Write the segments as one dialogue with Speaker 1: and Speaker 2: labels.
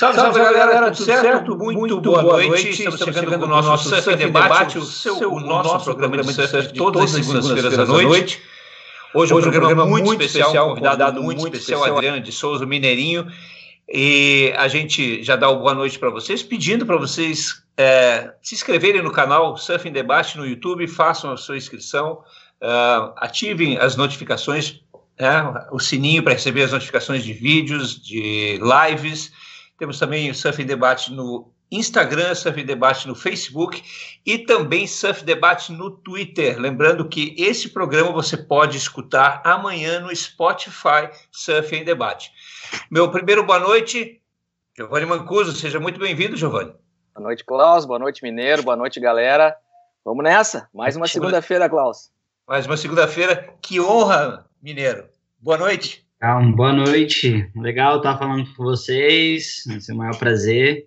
Speaker 1: Salve, salve, salve galera, galera, tudo certo? certo? Muito, muito boa, boa noite. Estamos, chegando, chegando com o nosso Surf, Debate, o, seu, o nosso programa de surf de todas as segundas-feiras à noite. Hoje, Hoje é um programa, muito, muito especial, um convidado muito especial, Adriano de Souza, Mineirinho. E a gente já dá uma boa noite para vocês, pedindo para vocês é, se inscreverem no canal Surf Debate no YouTube, façam a sua inscrição, uh, ativem as notificações, né, o sininho para receber as notificações de vídeos, de lives temos também o Surf Debate no Instagram, Surf Debate no Facebook e também Surf Debate no Twitter. Lembrando que esse programa você pode escutar amanhã no Spotify Surf em Debate. Meu primeiro boa noite, Giovanni Mancuso. Seja muito bem-vindo, Giovanni.
Speaker 2: Boa noite, Klaus. Boa noite, Mineiro. Boa noite, galera. Vamos nessa. Mais uma segunda-feira, Klaus.
Speaker 1: Mais uma segunda-feira. Que honra, Mineiro. Boa noite.
Speaker 3: Então, boa noite. Legal estar falando com vocês. Vai ser o maior prazer.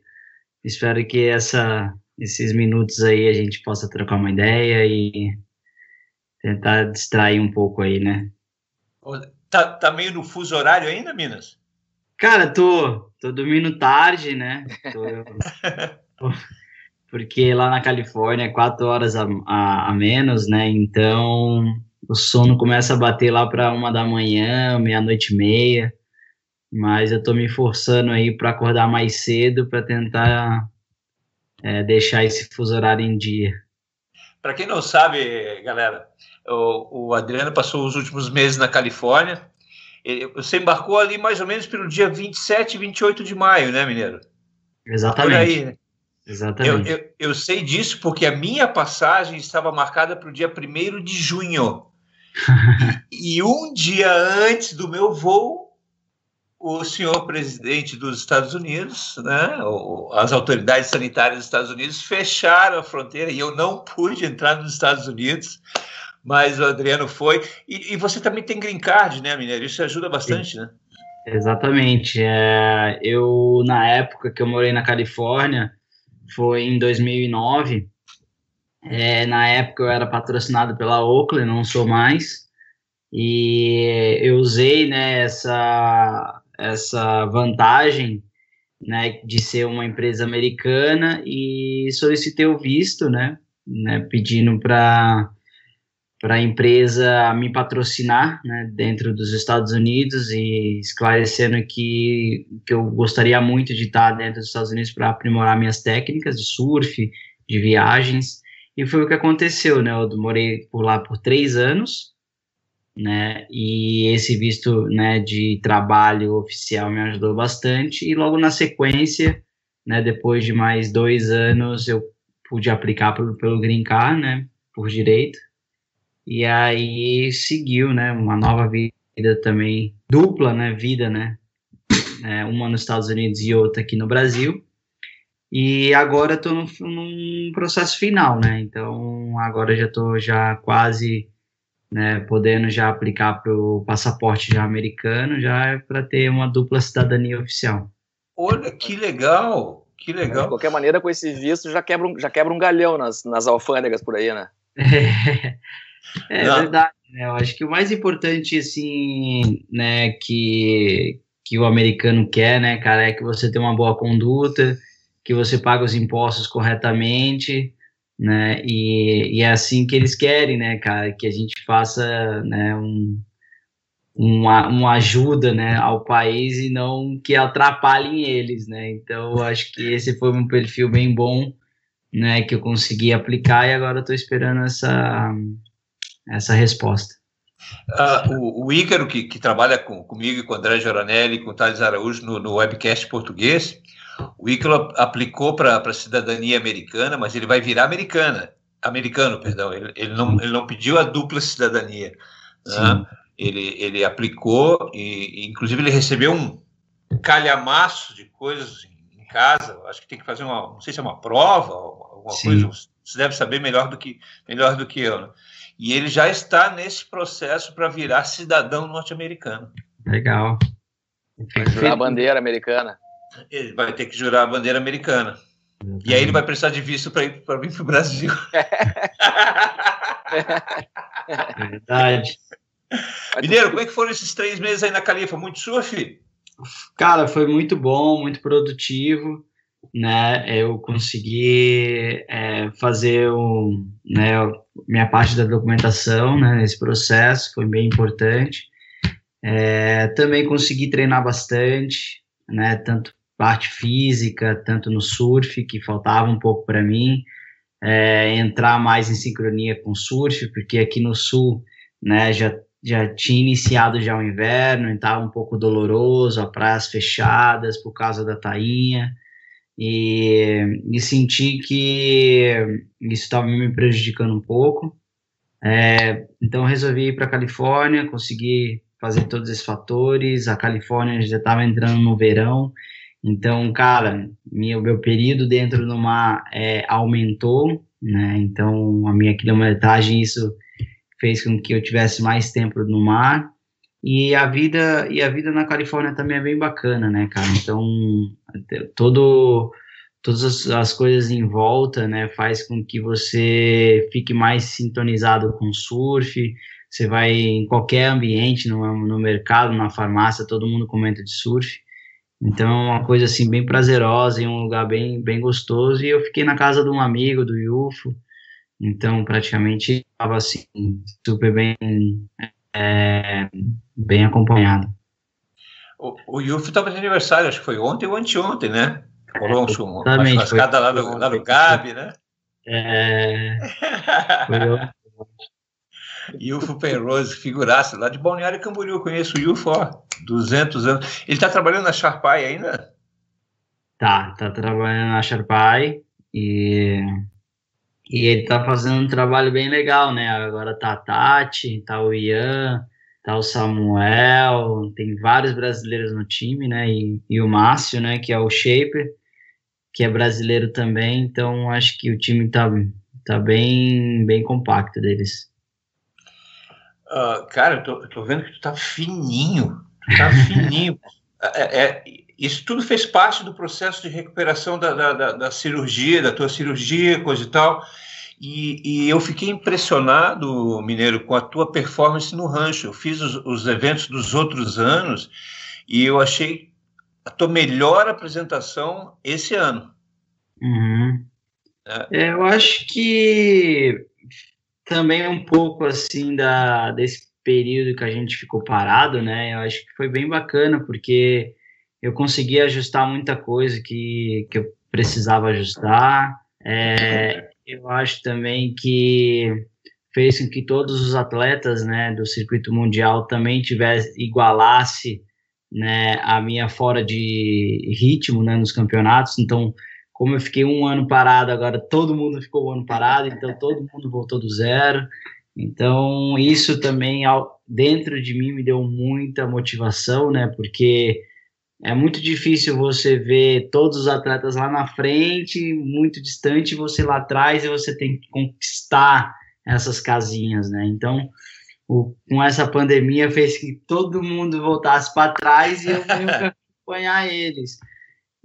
Speaker 3: Espero que essa, esses minutos aí a gente possa trocar uma ideia e tentar distrair um pouco aí, né?
Speaker 1: Tá, tá meio no fuso horário ainda, Minas?
Speaker 3: Cara, tô, tô dormindo tarde, né? Tô, porque lá na Califórnia é quatro horas a, a, a menos, né? Então o sono começa a bater lá para uma da manhã, meia-noite e meia, mas eu estou me forçando aí para acordar mais cedo para tentar é, deixar esse fuso horário em dia.
Speaker 1: Para quem não sabe, galera, o, o, Adriano passou os últimos meses na Califórnia. você embarcou ali mais ou menos pelo dia 27 e 28 de maio, né, Mineiro?
Speaker 3: Exatamente. Aí, né? Exatamente.
Speaker 1: Eu, eu, eu, sei disso porque a minha passagem estava marcada para o dia 1 de junho e, um dia antes do meu voo, o senhor presidente dos Estados Unidos, né, as autoridades sanitárias dos Estados Unidos fecharam a fronteira e eu não pude entrar nos Estados Unidos, mas o Adriano foi. E, e você também tem green card, né, Mineiro? Isso ajuda bastante, né?
Speaker 3: Exatamente. É, eu, na época que eu morei na Califórnia, foi em 2009, é, na época eu era patrocinado pela Oakley, não sou mais. E eu usei né, essa, essa vantagem né, de ser uma empresa americana e solicitei o visto, né, né pedindo para para a empresa me patrocinar né, dentro dos Estados Unidos e esclarecendo que, que eu gostaria muito de estar dentro dos Estados Unidos para aprimorar minhas técnicas de surf, de viagens. E foi o que aconteceu, né? Eu morei por lá por três anos, né? E esse visto, né, de trabalho oficial me ajudou bastante. E logo na sequência, né, depois de mais dois anos, eu pude aplicar pelo, pelo Green Card, né, por direito. E aí seguiu, né, uma nova vida também, dupla, né, vida, né, é, uma nos Estados Unidos e outra aqui no Brasil. E agora estou num, num, processo final, né? Então agora já estou já quase né, podendo já aplicar para o passaporte já americano, já é para ter uma dupla cidadania oficial.
Speaker 1: Olha que legal, que legal.
Speaker 2: De qualquer maneira, com esse visto já quebra um, já quebra um galhão nas, nas alfândegas por aí, né?
Speaker 3: É, é verdade. Né? Eu acho que o mais importante, assim, né, que, que o americano quer, né, cara, é que você tenha uma boa conduta, que você paga os impostos corretamente, né? E, e é assim que eles querem, né, cara? Que a gente faça, né, um, uma, uma ajuda, né, ao país e não que atrapalhem eles, né? Então, acho que esse foi um perfil bem bom, né, que eu consegui aplicar e agora estou esperando essa, essa resposta.
Speaker 1: Uh, o, o Ícaro, que, que trabalha com, comigo, com o André Joranelli, com o Thales Araújo no, no webcast português, o Ícaro aplicou para a cidadania americana, mas ele vai virar americana, americano, perdão. Ele, ele, não, ele não pediu a dupla cidadania. Né? Ele, ele aplicou e, inclusive, ele recebeu um calhamaço de coisas em casa. Acho que tem que fazer uma, não sei se é uma prova, alguma Sim. coisa. Você deve saber melhor do que melhor do que eu. Né? E ele já está nesse processo para virar cidadão norte-americano.
Speaker 3: Legal.
Speaker 2: Jurar a bandeira americana
Speaker 1: ele vai ter que jurar a bandeira americana. Uhum. E aí ele vai precisar de visto para ir para vir para o Brasil.
Speaker 3: Verdade.
Speaker 1: Mineiro, como é que foram esses três meses aí na Califa? Muito surf?
Speaker 3: cara, foi muito bom, muito produtivo, né? Eu consegui é, fazer o, né, minha parte da documentação né, nesse processo, foi bem importante. É, também consegui treinar bastante, né? Tanto parte física, tanto no surf, que faltava um pouco para mim, é, entrar mais em sincronia com o surf, porque aqui no sul, né, já já tinha iniciado já o inverno, estava um pouco doloroso, a praias fechadas por causa da tainha, e, e senti que isso estava me prejudicando um pouco. É, então resolvi ir para a Califórnia, consegui fazer todos esses fatores. A Califórnia já estava entrando no verão, então, cara, meu, meu período dentro do mar é, aumentou, né? Então, a minha quilometragem, isso fez com que eu tivesse mais tempo no mar. E a vida e a vida na Califórnia também é bem bacana, né, cara? Então, todo todas as, as coisas em volta, né, faz com que você fique mais sintonizado com surf. Você vai em qualquer ambiente, no, no mercado, na farmácia, todo mundo comenta de surf. Então, é uma coisa assim bem prazerosa, em um lugar bem bem gostoso. E eu fiquei na casa de um amigo do Yufo, então, praticamente, estava assim, super bem, é, bem acompanhado.
Speaker 1: O, o Yuf estava de aniversário, acho que foi ontem ou anteontem, né? Rolou é, uma, uma churrascada lá no, lá no Gabi, né? É. Yufo Penrose, figuraça, lá de Balneário Camboriú. Eu conheço o Yufo, ó, 200 anos. Ele está trabalhando na Sharpai ainda?
Speaker 3: Tá, tá trabalhando na Sharpai e e ele tá fazendo um trabalho bem legal, né? Agora tá a Tati, tá o Ian, tá o Samuel, tem vários brasileiros no time, né? E, e o Márcio, né? Que é o Shaper, que é brasileiro também. Então acho que o time tá, tá bem, bem compacto deles.
Speaker 1: Uh, cara, eu tô, eu tô, vendo que tu tá fininho, tu tá fininho. é, é, isso tudo fez parte do processo de recuperação da, da, da, da cirurgia, da tua cirurgia, coisa e tal. E, e, eu fiquei impressionado, Mineiro, com a tua performance no rancho. Eu fiz os, os eventos dos outros anos e eu achei a tua melhor apresentação esse ano.
Speaker 3: Uhum. É. É, eu acho que também um pouco assim da, desse período que a gente ficou parado, né? Eu acho que foi bem bacana, porque eu consegui ajustar muita coisa que, que eu precisava ajustar. É, eu acho também que fez com que todos os atletas né, do circuito mundial também tivesse igualasse né, a minha fora de ritmo né, nos campeonatos. Então, como eu fiquei um ano parado, agora todo mundo ficou um ano parado, então todo mundo voltou do zero. Então, isso também dentro de mim me deu muita motivação, né? Porque é muito difícil você ver todos os atletas lá na frente, muito distante, você lá atrás e você tem que conquistar essas casinhas, né? Então, o, com essa pandemia fez que todo mundo voltasse para trás e eu tenho que acompanhar eles.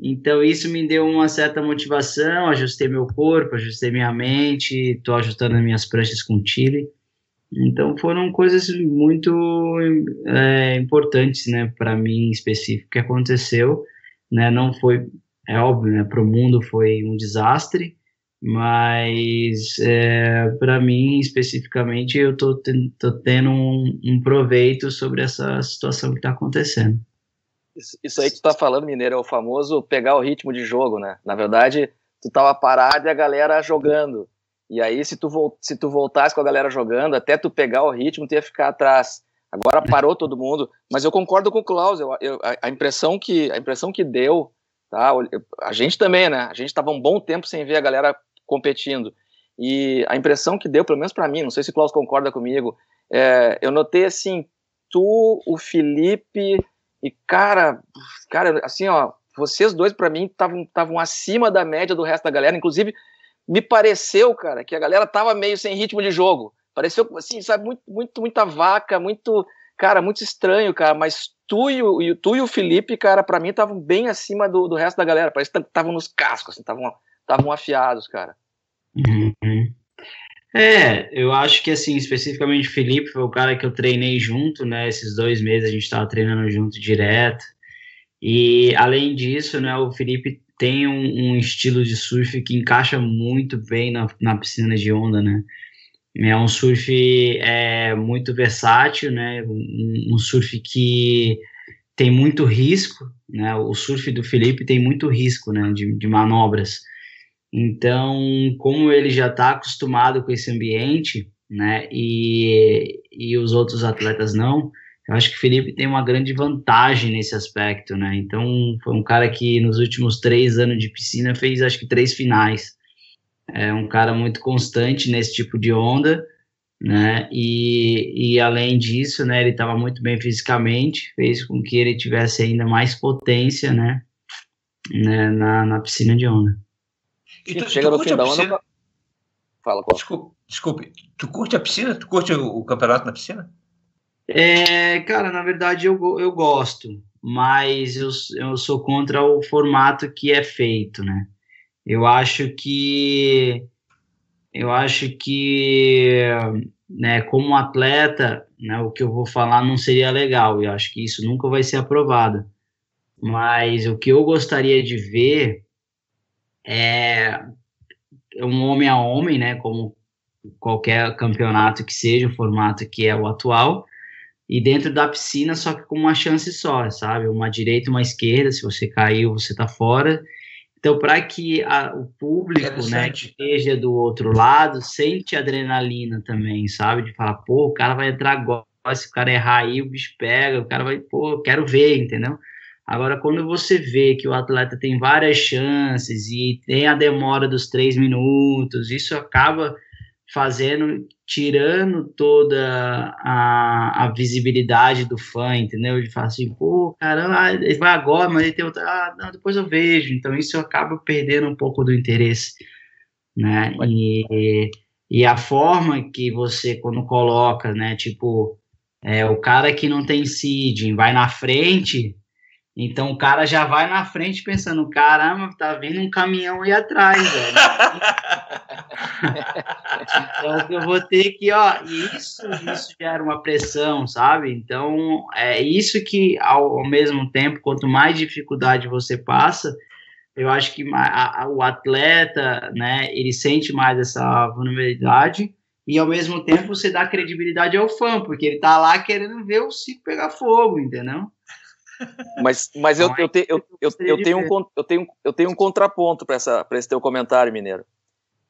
Speaker 3: Então, isso me deu uma certa motivação, ajustei meu corpo, ajustei minha mente, estou ajustando as minhas pranchas com Chile. Então foram coisas muito é, importantes, né, para mim específico que aconteceu, né? Não foi, é óbvio, né, para o mundo foi um desastre, mas é, para mim especificamente eu tô tendo um, um, proveito sobre essa situação que está acontecendo.
Speaker 2: Isso, aí que tu tá falando, Mineiro, é o famoso pegar o ritmo de jogo, né? Na verdade, tu tava parado e a galera jogando. E aí, se tu, se tu voltasse com a galera jogando, até tu pegar o ritmo, tu ia ficar atrás. Agora parou todo mundo, mas eu concordo com o Klaus. Eu, eu, a, impressão que, a impressão que deu, tá? A gente também, né? A gente estava um bom tempo sem ver a galera competindo. E a impressão que deu, pelo menos para mim, não sei se o Klaus concorda comigo, é, eu notei assim, tu, o Felipe e cara, cara, assim, ó, vocês dois para mim estavam acima da média do resto da galera, inclusive me pareceu, cara, que a galera tava meio sem ritmo de jogo. Pareceu, assim, sabe, muito, muito, muita vaca, muito, cara, muito estranho, cara, mas tu e o, tu e o Felipe, cara, para mim estavam bem acima do, do resto da galera, parece que estavam nos cascos, assim, estavam afiados, cara.
Speaker 3: Uhum. É, eu acho que, assim, especificamente o Felipe foi o cara que eu treinei junto, né, esses dois meses a gente tava treinando junto direto, E além disso, né, o Felipe tem um, um estilo de surf que encaixa muito bem na, na piscina de onda, né? É um surf é, muito versátil, né? Um, um, surf que tem muito risco, né? O surf do Felipe tem muito risco, né? De, de manobras. Então, como ele já está acostumado com esse ambiente, né? E, e os outros atletas não, eu acho que o Felipe tem uma grande vantagem nesse aspecto, né? Então, foi um cara que nos últimos três anos de piscina fez, acho que, três finais. É um cara muito constante nesse tipo de onda, né? E, e além disso, né, ele estava muito bem fisicamente, fez com que ele tivesse ainda mais potência, né? né na, na piscina de onda.
Speaker 2: E tu, chega tu no fim da onda.
Speaker 1: Fala, qual? Desculpe, desculpe, tu curte a piscina? Tu curte o, o campeonato na piscina?
Speaker 3: É, cara, na verdade eu, eu gosto, mas eu, eu sou contra o formato que é feito, né? Eu acho que eu acho que né, como atleta, né, o que eu vou falar não seria legal, eu acho que isso nunca vai ser aprovado. Mas o que eu gostaria de ver é um homem a homem, né, como qualquer campeonato que seja, o formato que é o atual, e dentro da piscina, só que com uma chance só, sabe? Uma direita, uma esquerda, se você caiu, você tá fora. Então, para que a, o público, né, que esteja do outro lado, sente adrenalina também, sabe? De falar, pô, o cara vai entrar agora, se o cara errar aí, o bicho pega, o cara vai, pô, eu quero ver, entendeu? Agora, quando você vê que o atleta tem várias chances e tem a demora dos três minutos, isso acaba fazendo, tirando toda a, a visibilidade do fã, entendeu? De falar assim, pô, caramba, ele vai agora, mas ele tem outra, ah, não, depois eu vejo. Então isso acaba perdendo um pouco do interesse, né? E, e a forma que você, quando coloca, né, tipo, é, o cara que não tem seeding vai na frente, então o cara já vai na frente pensando, caramba, tá vindo um caminhão aí atrás, velho. então eu vou ter que, ó, isso, isso gera uma pressão, sabe? Então é isso que ao, ao mesmo tempo, quanto mais dificuldade você passa, eu acho que a, a, o atleta, né, ele sente mais essa vulnerabilidade e ao mesmo tempo você dá credibilidade ao fã, porque ele tá lá querendo ver o ciclo pegar fogo, entendeu?
Speaker 2: Mas, mas eu, eu, te, eu, eu, eu, tenho um, eu, tenho, eu tenho um contraponto para esse teu comentário, Mineiro.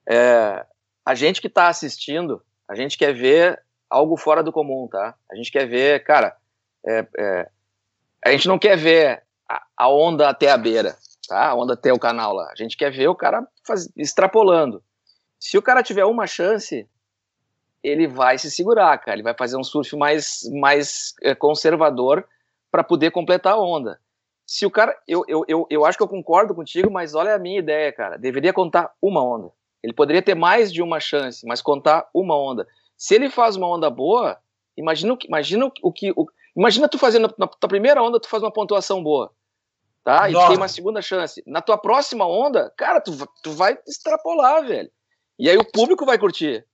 Speaker 2: É, a gente que está assistindo, a gente quer ver algo fora do comum, tá? A gente quer ver, cara, é, é, a gente não quer ver a, a, onda até a beira, tá? A onda até o canal lá. A gente quer ver o cara faz, extrapolando. Se o cara tiver uma chance, ele vai se segurar, cara. Ele vai fazer um surf mais, mais é, conservador para poder completar a onda. Se o cara, eu, eu, eu, eu acho que eu concordo contigo, mas olha a minha ideia, cara. Deveria contar uma onda. Ele poderia ter mais de uma chance, mas contar uma onda. Se ele faz uma onda boa, imagina o que, imagina o que, o, imagina tu fazendo na tua primeira onda, tu faz uma pontuação boa, tá? E tem uma segunda chance. Na tua próxima onda, cara, tu, tu vai extrapolar, velho. E aí o público vai curtir.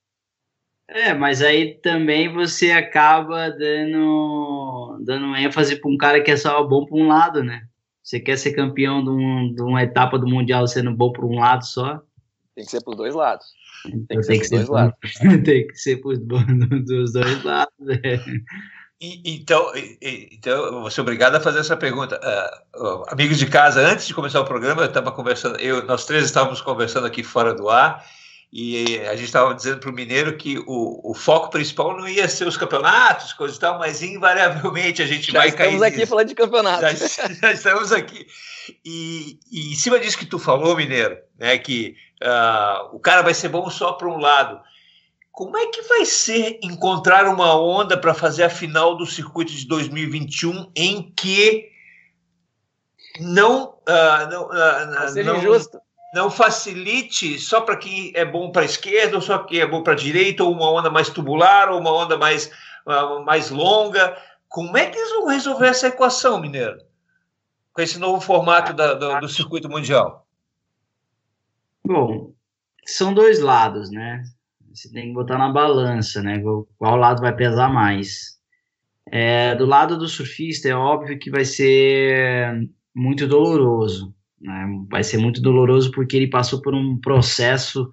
Speaker 3: É, mas aí também você acaba dando, dando ênfase para um cara que é só bom para um lado, né? Você quer ser campeão de, um, de uma etapa do Mundial sendo bom para um lado só?
Speaker 2: Tem que ser para os dois lados.
Speaker 3: Tem que, tem que ser, dois lados. tem que ser pros, dos dois lados. É.
Speaker 1: E, então, então, eu vou ser obrigado a fazer essa pergunta. Uh, amigos de casa, antes de começar o programa, eu estava conversando, eu, nós três estávamos conversando aqui fora do ar, e a gente estava dizendo para o Mineiro que o, o, foco principal não ia ser os campeonatos, coisas e tal, mas invariavelmente a gente
Speaker 2: já
Speaker 1: vai
Speaker 2: cair. Já estamos aqui nisso. falando de campeonato.
Speaker 1: Já, já, estamos aqui. E, e, em cima disso que tu falou, Mineiro, né, que uh, o cara vai ser bom só para um lado. Como é que vai ser encontrar uma onda para fazer a final do circuito de 2021 em que não. Uh, não, uh,
Speaker 2: seja não, injusto
Speaker 1: não facilite só para quem é bom para a esquerda, ou só quem é bom para a direita, ou uma onda mais tubular, ou uma onda mais, uh, mais longa. Como é que eles vão resolver essa equação, Mineiro? Com esse novo formato da, do, do circuito mundial?
Speaker 3: Bom, são dois lados, né? Você tem que botar na balança, né? Qual lado vai pesar mais? É, do lado do surfista, é óbvio que vai ser muito doloroso. Né? Vai ser muito doloroso porque ele passou por um processo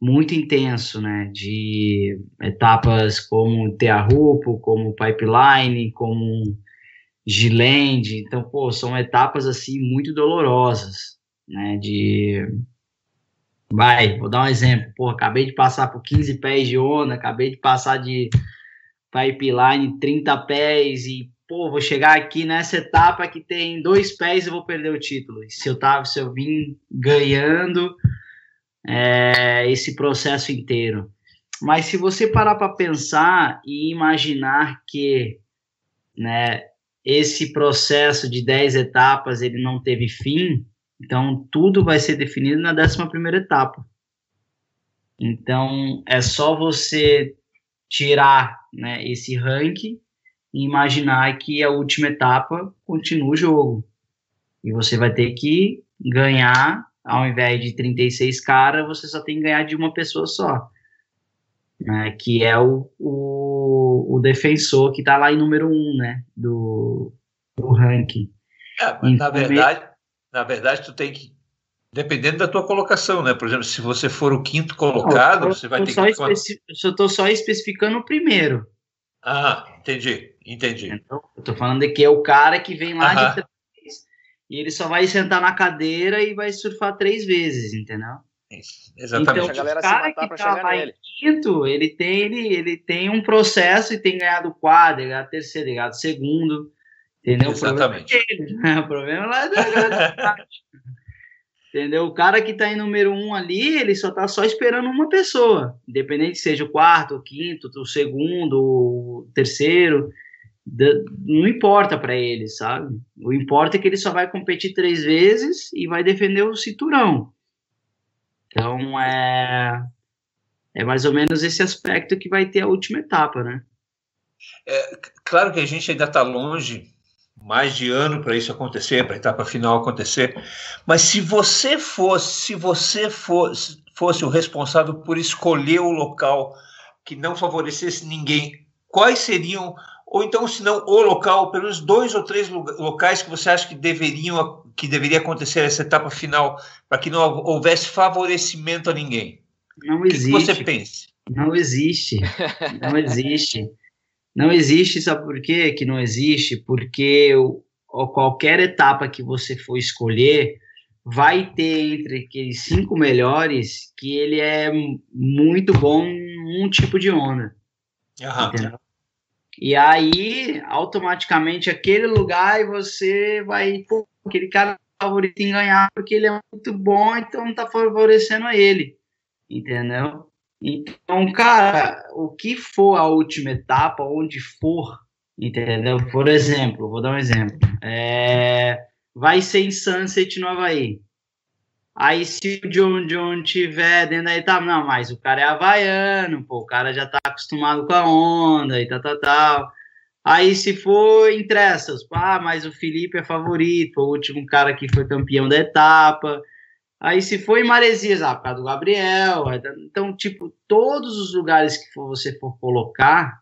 Speaker 3: muito intenso, né? De etapas como Tearrupo, como Pipeline, como Giland. Então, pô, são etapas assim muito dolorosas, né? De Vai, vou dar um exemplo. Pô, acabei de passar por 15 pés de onda, acabei de passar de pipeline 30 pés e, pô, vou chegar aqui nessa etapa que tem dois pés e vou perder o título. E se eu tava, se eu vim ganhando é, esse processo inteiro. Mas se você parar para pensar e imaginar que, né, esse processo de 10 etapas ele não teve fim, então, tudo vai ser definido na 11 etapa. Então, é só você tirar né, esse ranking e imaginar que a última etapa continua o jogo. E você vai ter que ganhar, ao invés de 36 caras, você só tem que ganhar de uma pessoa só. Né, que é o, o, o defensor que está lá em número 1 um, né, do, do ranking.
Speaker 1: É, mas então, na verdade, na verdade, tu tem que. Dependendo da tua colocação, né? Por exemplo, se você for o quinto colocado, não, você vai ter que.
Speaker 3: Especi... Eu estou só especificando o primeiro.
Speaker 1: Ah, entendi, entendi.
Speaker 3: Então, eu tô falando de que é o cara que vem lá de três e ele só vai sentar na cadeira e vai surfar três vezes, entendeu?
Speaker 1: Isso, exatamente.
Speaker 3: Então, o cara que tá lá em quinto, ele tem, ele, ele tem um processo e tem ganhado quadro, ganhado terceiro, ganhado segundo. Entendeu?
Speaker 1: Exatamente.
Speaker 3: O problema, é dele, né? o problema lá é Entendeu? O cara que está em número um ali, ele só está só esperando uma pessoa, independente seja o quarto, o quinto, o segundo, o terceiro, não importa para ele, sabe? O importa é que ele só vai competir três vezes e vai defender o cinturão. Então é é mais ou menos esse aspecto que vai ter a última etapa, né?
Speaker 1: É, claro que a gente ainda está longe mais de ano para isso acontecer, para a etapa final acontecer. Mas se você fosse, se você fosse, fosse o responsável por escolher o local que não favorecesse ninguém, quais seriam, ou então, se não o local, pelos dois ou três locais que você acha que deveriam, que deveria acontecer essa etapa final, para que não houvesse favorecimento a ninguém?
Speaker 3: Não existe.
Speaker 1: O que você pensa?
Speaker 3: Não existe. Não existe. Não existe, sabe por quê que não existe? Porque o, qualquer etapa que você for escolher, vai ter entre aqueles cinco melhores que ele é muito bom em um tipo de onda.
Speaker 1: Uhum.
Speaker 3: E aí, automaticamente, aquele lugar você vai. Pô, aquele cara favorito em ganhar porque ele é muito bom, então tá favorecendo a ele. Entendeu? Então, cara, o que for a última etapa, onde for, entendeu? Por exemplo, vou dar um exemplo. É, vai ser em Sunset, no Havaí. Aí, se o John John tiver dentro da etapa, não, mas o cara é havaiano, pô, o cara já tá acostumado com a onda e tal, tal, tal. Aí, se for em Trestles, ah, mas o Felipe é favorito, o último cara que foi campeão da etapa. Aí se for em Maresias, ah, por causa do Gabriel. Então, tipo, todos os lugares que for, você for colocar,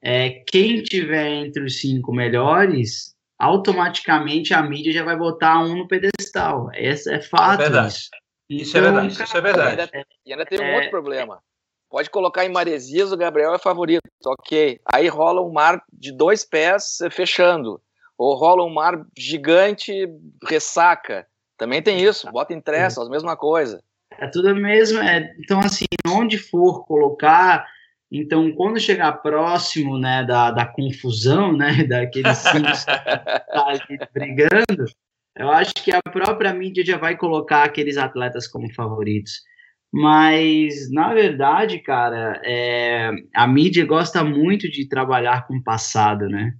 Speaker 3: é, quem tiver entre os cinco melhores, automaticamente a mídia já vai botar um no pedestal. Esse é fato.
Speaker 1: É verdade. Isso, isso é então, verdade. Isso é verdade.
Speaker 2: E ainda, e ainda tem um é, outro problema. Pode colocar em Maresias, o Gabriel é favorito, ok. Aí rola um mar de dois pés fechando. Ou rola um mar gigante, ressaca. Também tem isso, bota em tressas, a mesma coisa.
Speaker 3: É tudo mesmo, é, então assim, onde for colocar, então quando chegar próximo, né, da, da confusão, né, daqueles cinco tá brigando, eu acho que a própria mídia já vai colocar aqueles atletas como favoritos. Mas, na verdade, cara, é, a mídia gosta muito de trabalhar com o passado, né?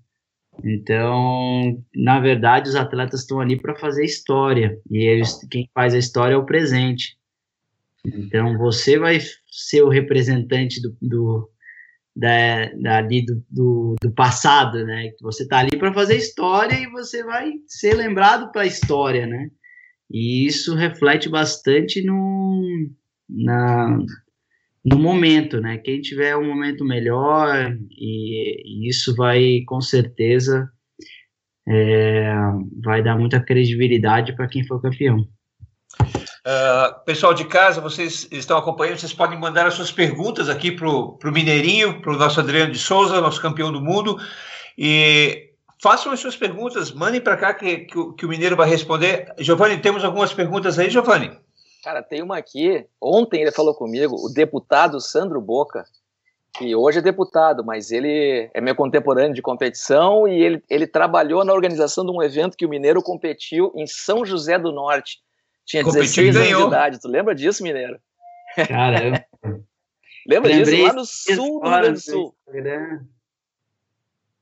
Speaker 3: Então, na verdade, os atletas estão ali para fazer história e eles, quem faz a história é o presente. Então, você vai ser o representante do, do da, ali do, do, do, passado, né? Você está ali para fazer história e você vai ser lembrado para a história, né? E isso reflete bastante no, na, no momento, né? Quem tiver um momento melhor, e, e isso vai com certeza é, vai dar muita credibilidade para quem for campeão.
Speaker 1: Uh, pessoal de casa, vocês estão acompanhando, vocês podem mandar as suas perguntas aqui para o Mineirinho, para o nosso Adriano de Souza, nosso campeão do mundo, e façam as suas perguntas, mandem para cá que, que, que, o Mineiro vai responder. Giovanni, temos algumas perguntas aí, Giovanni?
Speaker 2: Cara, tem uma aqui, ontem ele falou comigo, o deputado Sandro Boca, que hoje é deputado, mas ele é meu contemporâneo de competição e ele, ele trabalhou na organização de um evento que o Mineiro competiu em São José do Norte. Tinha Competiu 16 anos de idade. Tu lembra disso, Mineiro?
Speaker 3: Caramba.
Speaker 2: lembra disso? Lá no sul do Rio Grande do Sul.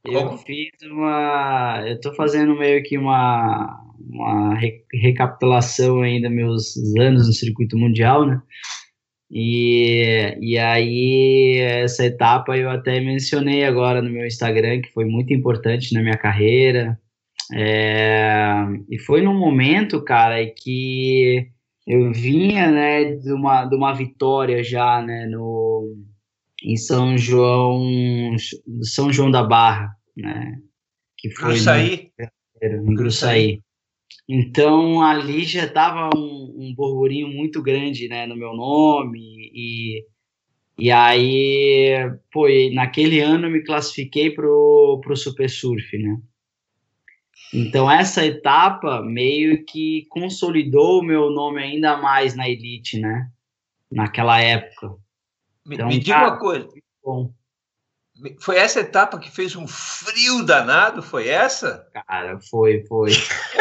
Speaker 3: Eu fiz uma. Eu tô fazendo meio que uma, uma recapitulação ainda meus anos no circuito mundial, né? E, e aí, essa etapa eu até mencionei agora no meu Instagram, que foi muito importante na minha carreira. É, e foi num momento, cara, que eu vinha, né, de uma, de uma vitória já, né, no, em São João, São João da Barra, né,
Speaker 1: que foi Gruçaí.
Speaker 3: No, em Gruçaí. Então ali já estava um, um burburinho muito grande, né, no meu nome e e aí, pô, naquele ano eu me classifiquei pro pro Super Surf, né? Então essa etapa meio que consolidou o meu nome ainda mais na elite, né? Naquela época.
Speaker 1: Então, me, diga cara, uma coisa. Bom. Foi essa etapa que fez um frio danado? Foi essa?
Speaker 3: Cara, foi, foi.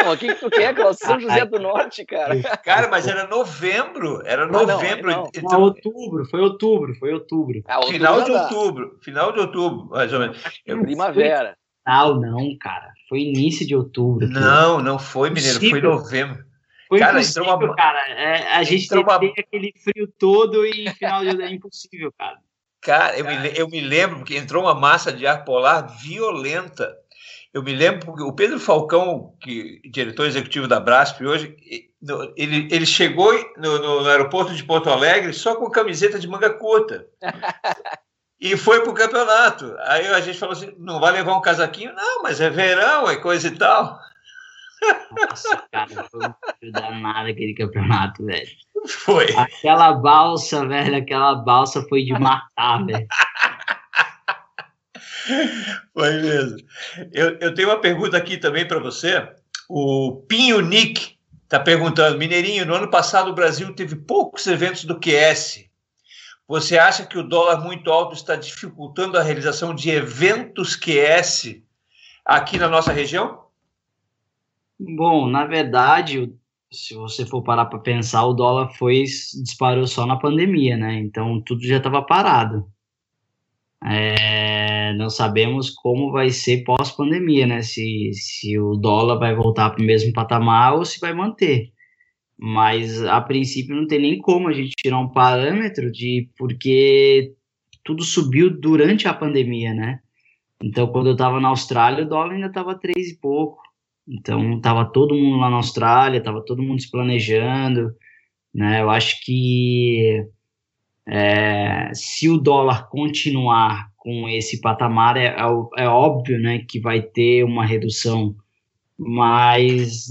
Speaker 2: Pô, o que, que tu quer, Cláudio? São José do Norte, cara.
Speaker 1: Cara, mas era novembro. Era novembro. Não, não,
Speaker 3: não. Então... outubro, foi outubro, foi outubro.
Speaker 1: Ah, final de outubro. Final de outubro, mais ou menos.
Speaker 2: Primavera.
Speaker 3: Não, não, cara. Foi início de outubro.
Speaker 1: Não, não foi, mineiro. Foi novembro.
Speaker 3: Foi cara, impossível, uma... cara. É, a gente tem, uma... aquele frio todo e final de é impossível, cara.
Speaker 1: Cara, eu, Me, eu me lembro que entrou uma massa de ar polar violenta. Eu me lembro porque o Pedro Falcão, que diretor executivo da Brasp hoje, ele, ele chegou no, no, aeroporto de Porto Alegre só com camiseta de manga curta. e foi pro campeonato. Aí a gente falou assim: não vai levar um casaquinho? Não, mas é verão, é coisa e tal.
Speaker 3: Nossa, cara, foi um danado aquele campeonato, velho.
Speaker 1: Foi.
Speaker 3: Aquela balsa, velho, aquela balsa foi de matar, velho.
Speaker 1: Foi mesmo. Eu, eu tenho uma pergunta aqui também para você. O Pinho Nick está perguntando: Mineirinho, no ano passado o Brasil teve poucos eventos do QS. Você acha que o dólar muito alto está dificultando a realização de eventos QS aqui na nossa região?
Speaker 3: Bom, na verdade, se você for parar para pensar, o dólar foi disparou só na pandemia, né? Então tudo já estava parado. É, não sabemos como vai ser pós-pandemia, né? Se, se o dólar vai voltar para o mesmo patamar ou se vai manter. Mas a princípio não tem nem como a gente tirar um parâmetro de porque tudo subiu durante a pandemia, né? Então, quando eu estava na Austrália, o dólar ainda estava três e pouco. Então, estava todo mundo lá na Austrália, estava todo mundo se planejando, né? Eu acho que é, se o dólar continuar com esse patamar, é, é, é óbvio, né, que vai ter uma redução, mas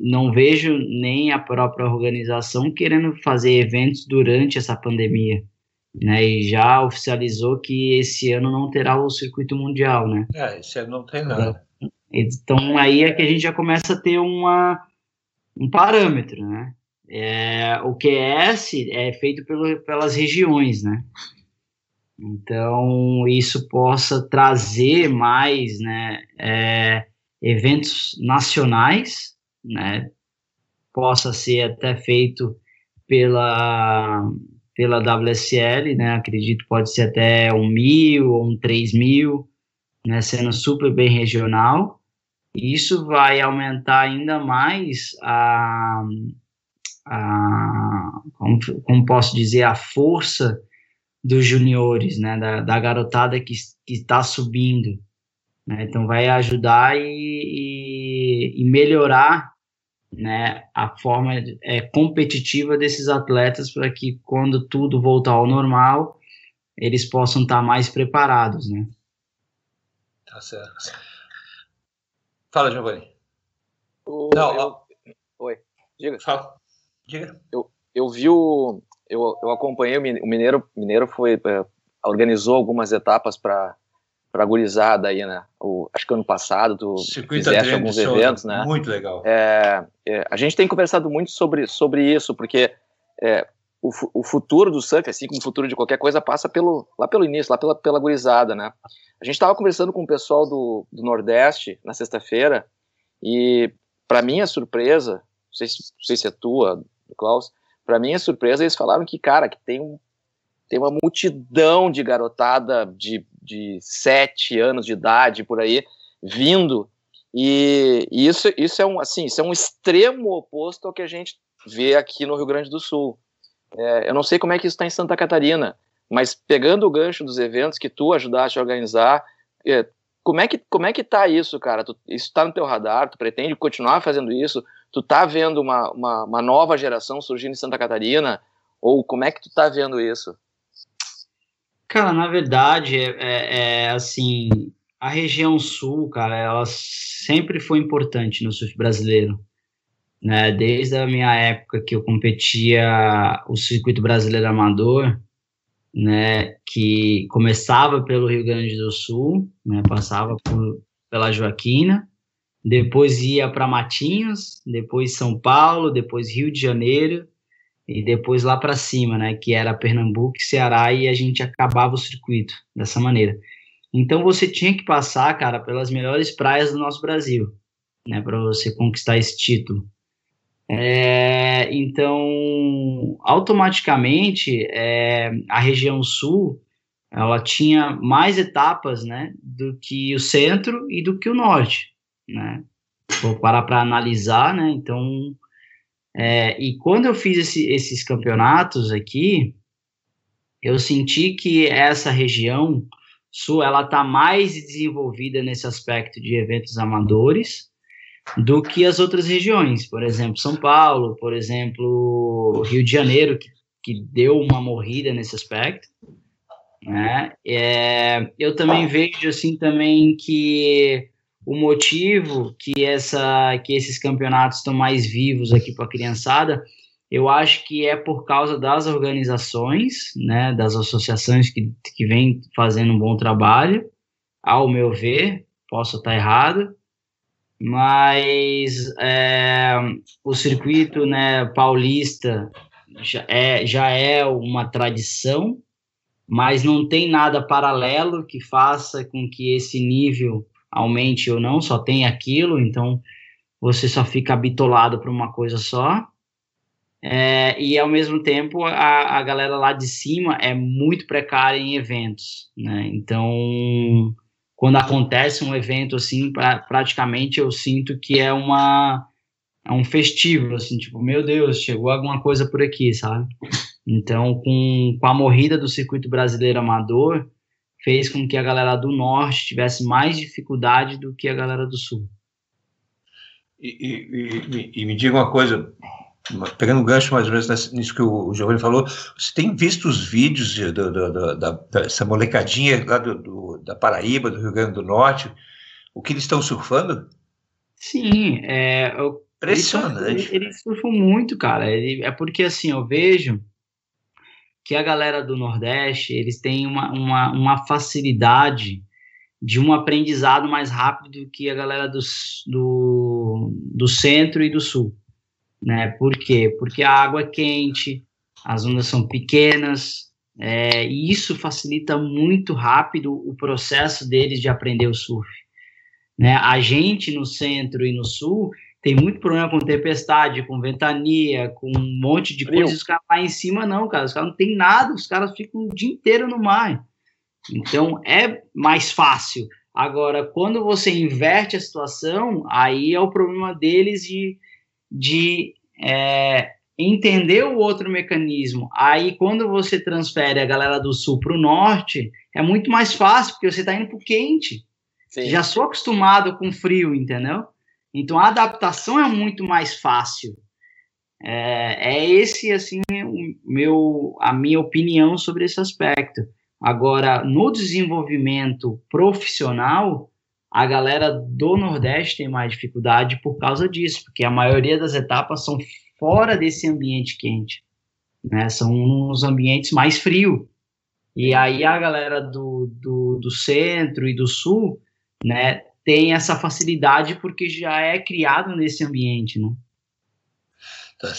Speaker 3: não vejo nem a própria organização querendo fazer eventos durante essa pandemia. Né, e já oficializou que esse ano não terá o circuito mundial, né?
Speaker 1: É, esse ano não tem nada.
Speaker 3: Então aí é que a gente já começa a ter uma, um parâmetro, né? É, o QS é feito pelo, pelas regiões, né? Então isso possa trazer mais, né? É, eventos nacionais, né? Possa ser até feito pela pela WSL, né? Acredito pode ser até um mil ou um três mil, né? Sendo super bem regional e isso vai aumentar ainda mais a, a como, como posso dizer, a força dos juniores, né, da, da garotada que está subindo. Né, então vai ajudar e, e, e melhorar né, a forma é, competitiva desses atletas para que quando tudo voltar ao normal eles possam estar mais preparados, né?
Speaker 1: Tá certo. Fala, Giovanni.
Speaker 2: O, Não, eu... Oi, diga.
Speaker 1: Fala. Diga.
Speaker 2: Eu, eu vi o. Eu, eu acompanhei o Mineiro. Mineiro foi. É, organizou algumas etapas para para gurizada aí, né? O, acho que ano passado tu Circuito fizeste alguns eventos, né?
Speaker 1: Muito legal.
Speaker 2: É, é, a gente tem conversado muito sobre, sobre isso, porque é, o, o futuro do surf, assim como o futuro de qualquer coisa, passa pelo, lá pelo início, lá pela, pela gurizada, né? A gente estava conversando com o pessoal do, do Nordeste na sexta-feira e, para minha surpresa, não sei, se, não sei se é tua, Klaus, para minha surpresa, eles falaram que, cara, que tem um tem uma multidão de garotada de, de sete anos de idade por aí vindo e, e isso, isso é um assim isso é um extremo oposto ao que a gente vê aqui no Rio Grande do Sul é, eu não sei como é que isso está em Santa Catarina mas pegando o gancho dos eventos que tu ajudaste a organizar é, como é que como é que tá isso cara? Tu, isso está no teu radar? Tu pretende continuar fazendo isso? Tu tá vendo uma, uma, uma nova geração surgindo em Santa Catarina? Ou como é que tu tá vendo isso?
Speaker 3: Cara, na verdade, é, é, é, assim, a região sul, cara, ela sempre foi importante no surf brasileiro. Né? Desde a minha época que eu competia o circuito brasileiro amador, né, que começava pelo Rio Grande do Sul, né, passava por, pela Joaquina, depois ia para Matinhos, depois São Paulo, depois Rio de Janeiro, e depois lá para cima, né, que era Pernambuco Ceará, e a gente acabava o circuito dessa maneira. Então você tinha que passar, cara, pelas melhores praias do nosso Brasil, né, para você conquistar esse título. É, então, automaticamente, é, a região sul, ela tinha mais etapas, né, do que o centro e do que o norte, né. Vou parar para analisar, né, então é, e quando eu fiz esse, esses campeonatos aqui, eu senti que essa região sul ela está mais desenvolvida nesse aspecto de eventos amadores do que as outras regiões, por exemplo, São Paulo, por exemplo, Rio de Janeiro, que, que deu uma morrida nesse aspecto. Né? É, eu também vejo assim também que o motivo que essa que esses campeonatos estão mais vivos aqui para a criançada, eu acho que é por causa das organizações, né, das associações que, que vêm fazendo um bom trabalho, ao meu ver, posso estar errado, mas é, o circuito né, paulista já é, já é uma tradição, mas não tem nada paralelo que faça com que esse nível aumente ou não, só tem aquilo, então você só fica bitolado por uma coisa só. É, e ao mesmo tempo a, a galera lá de cima é muito precária em eventos, né? Então, quando acontece um evento assim, pra, praticamente eu sinto que é uma é um festivo, assim, tipo, meu Deus, chegou alguma coisa por aqui, sabe? Então, com, com a morrida do circuito brasileiro amador, fez com que a galera do norte tivesse mais dificuldade do que a galera do sul.
Speaker 1: E, e, e, e me diga uma coisa, pegando um gancho mais ou menos nisso que o Giovanni falou, você tem visto os vídeos de, de, de, da, dessa molecadinha lá do, do, da Paraíba, do Rio Grande do Norte, o que eles estão surfando?
Speaker 3: Sim, é,
Speaker 1: impressionante.
Speaker 3: Eles, eles, surfam muito, cara. É porque assim, eu vejo que a galera do Nordeste, eles têm uma, uma, uma facilidade de um aprendizado mais rápido do que a galera do, do, do centro e do sul. Né? Por quê? Porque a água é quente, as ondas são pequenas, é, e isso facilita muito rápido o processo deles de aprender o surf. Né? A gente no centro e no sul, tem muito problema com tempestade, com ventania, com um monte de Frio. coisa. Os caras lá em cima, não, cara. Os caras não tem nada, os caras ficam o dia inteiro no mar. Então é mais fácil. Agora, quando você inverte a situação, aí é o problema deles de, de é, entender o outro mecanismo. Aí, quando você transfere a galera do sul para o norte, é muito mais fácil, porque você está indo para o quente. Sim. Já sou acostumado com frio, entendeu? Então a adaptação é muito mais fácil. É, é esse assim o meu a minha opinião sobre esse aspecto. Agora no desenvolvimento profissional a galera do Nordeste tem mais dificuldade por causa disso, porque a maioria das etapas são fora desse ambiente quente, né? São uns ambientes mais frios. E aí a galera do, do, do centro e do sul, né, tem essa facilidade porque já é criado nesse ambiente, né?
Speaker 2: Tá.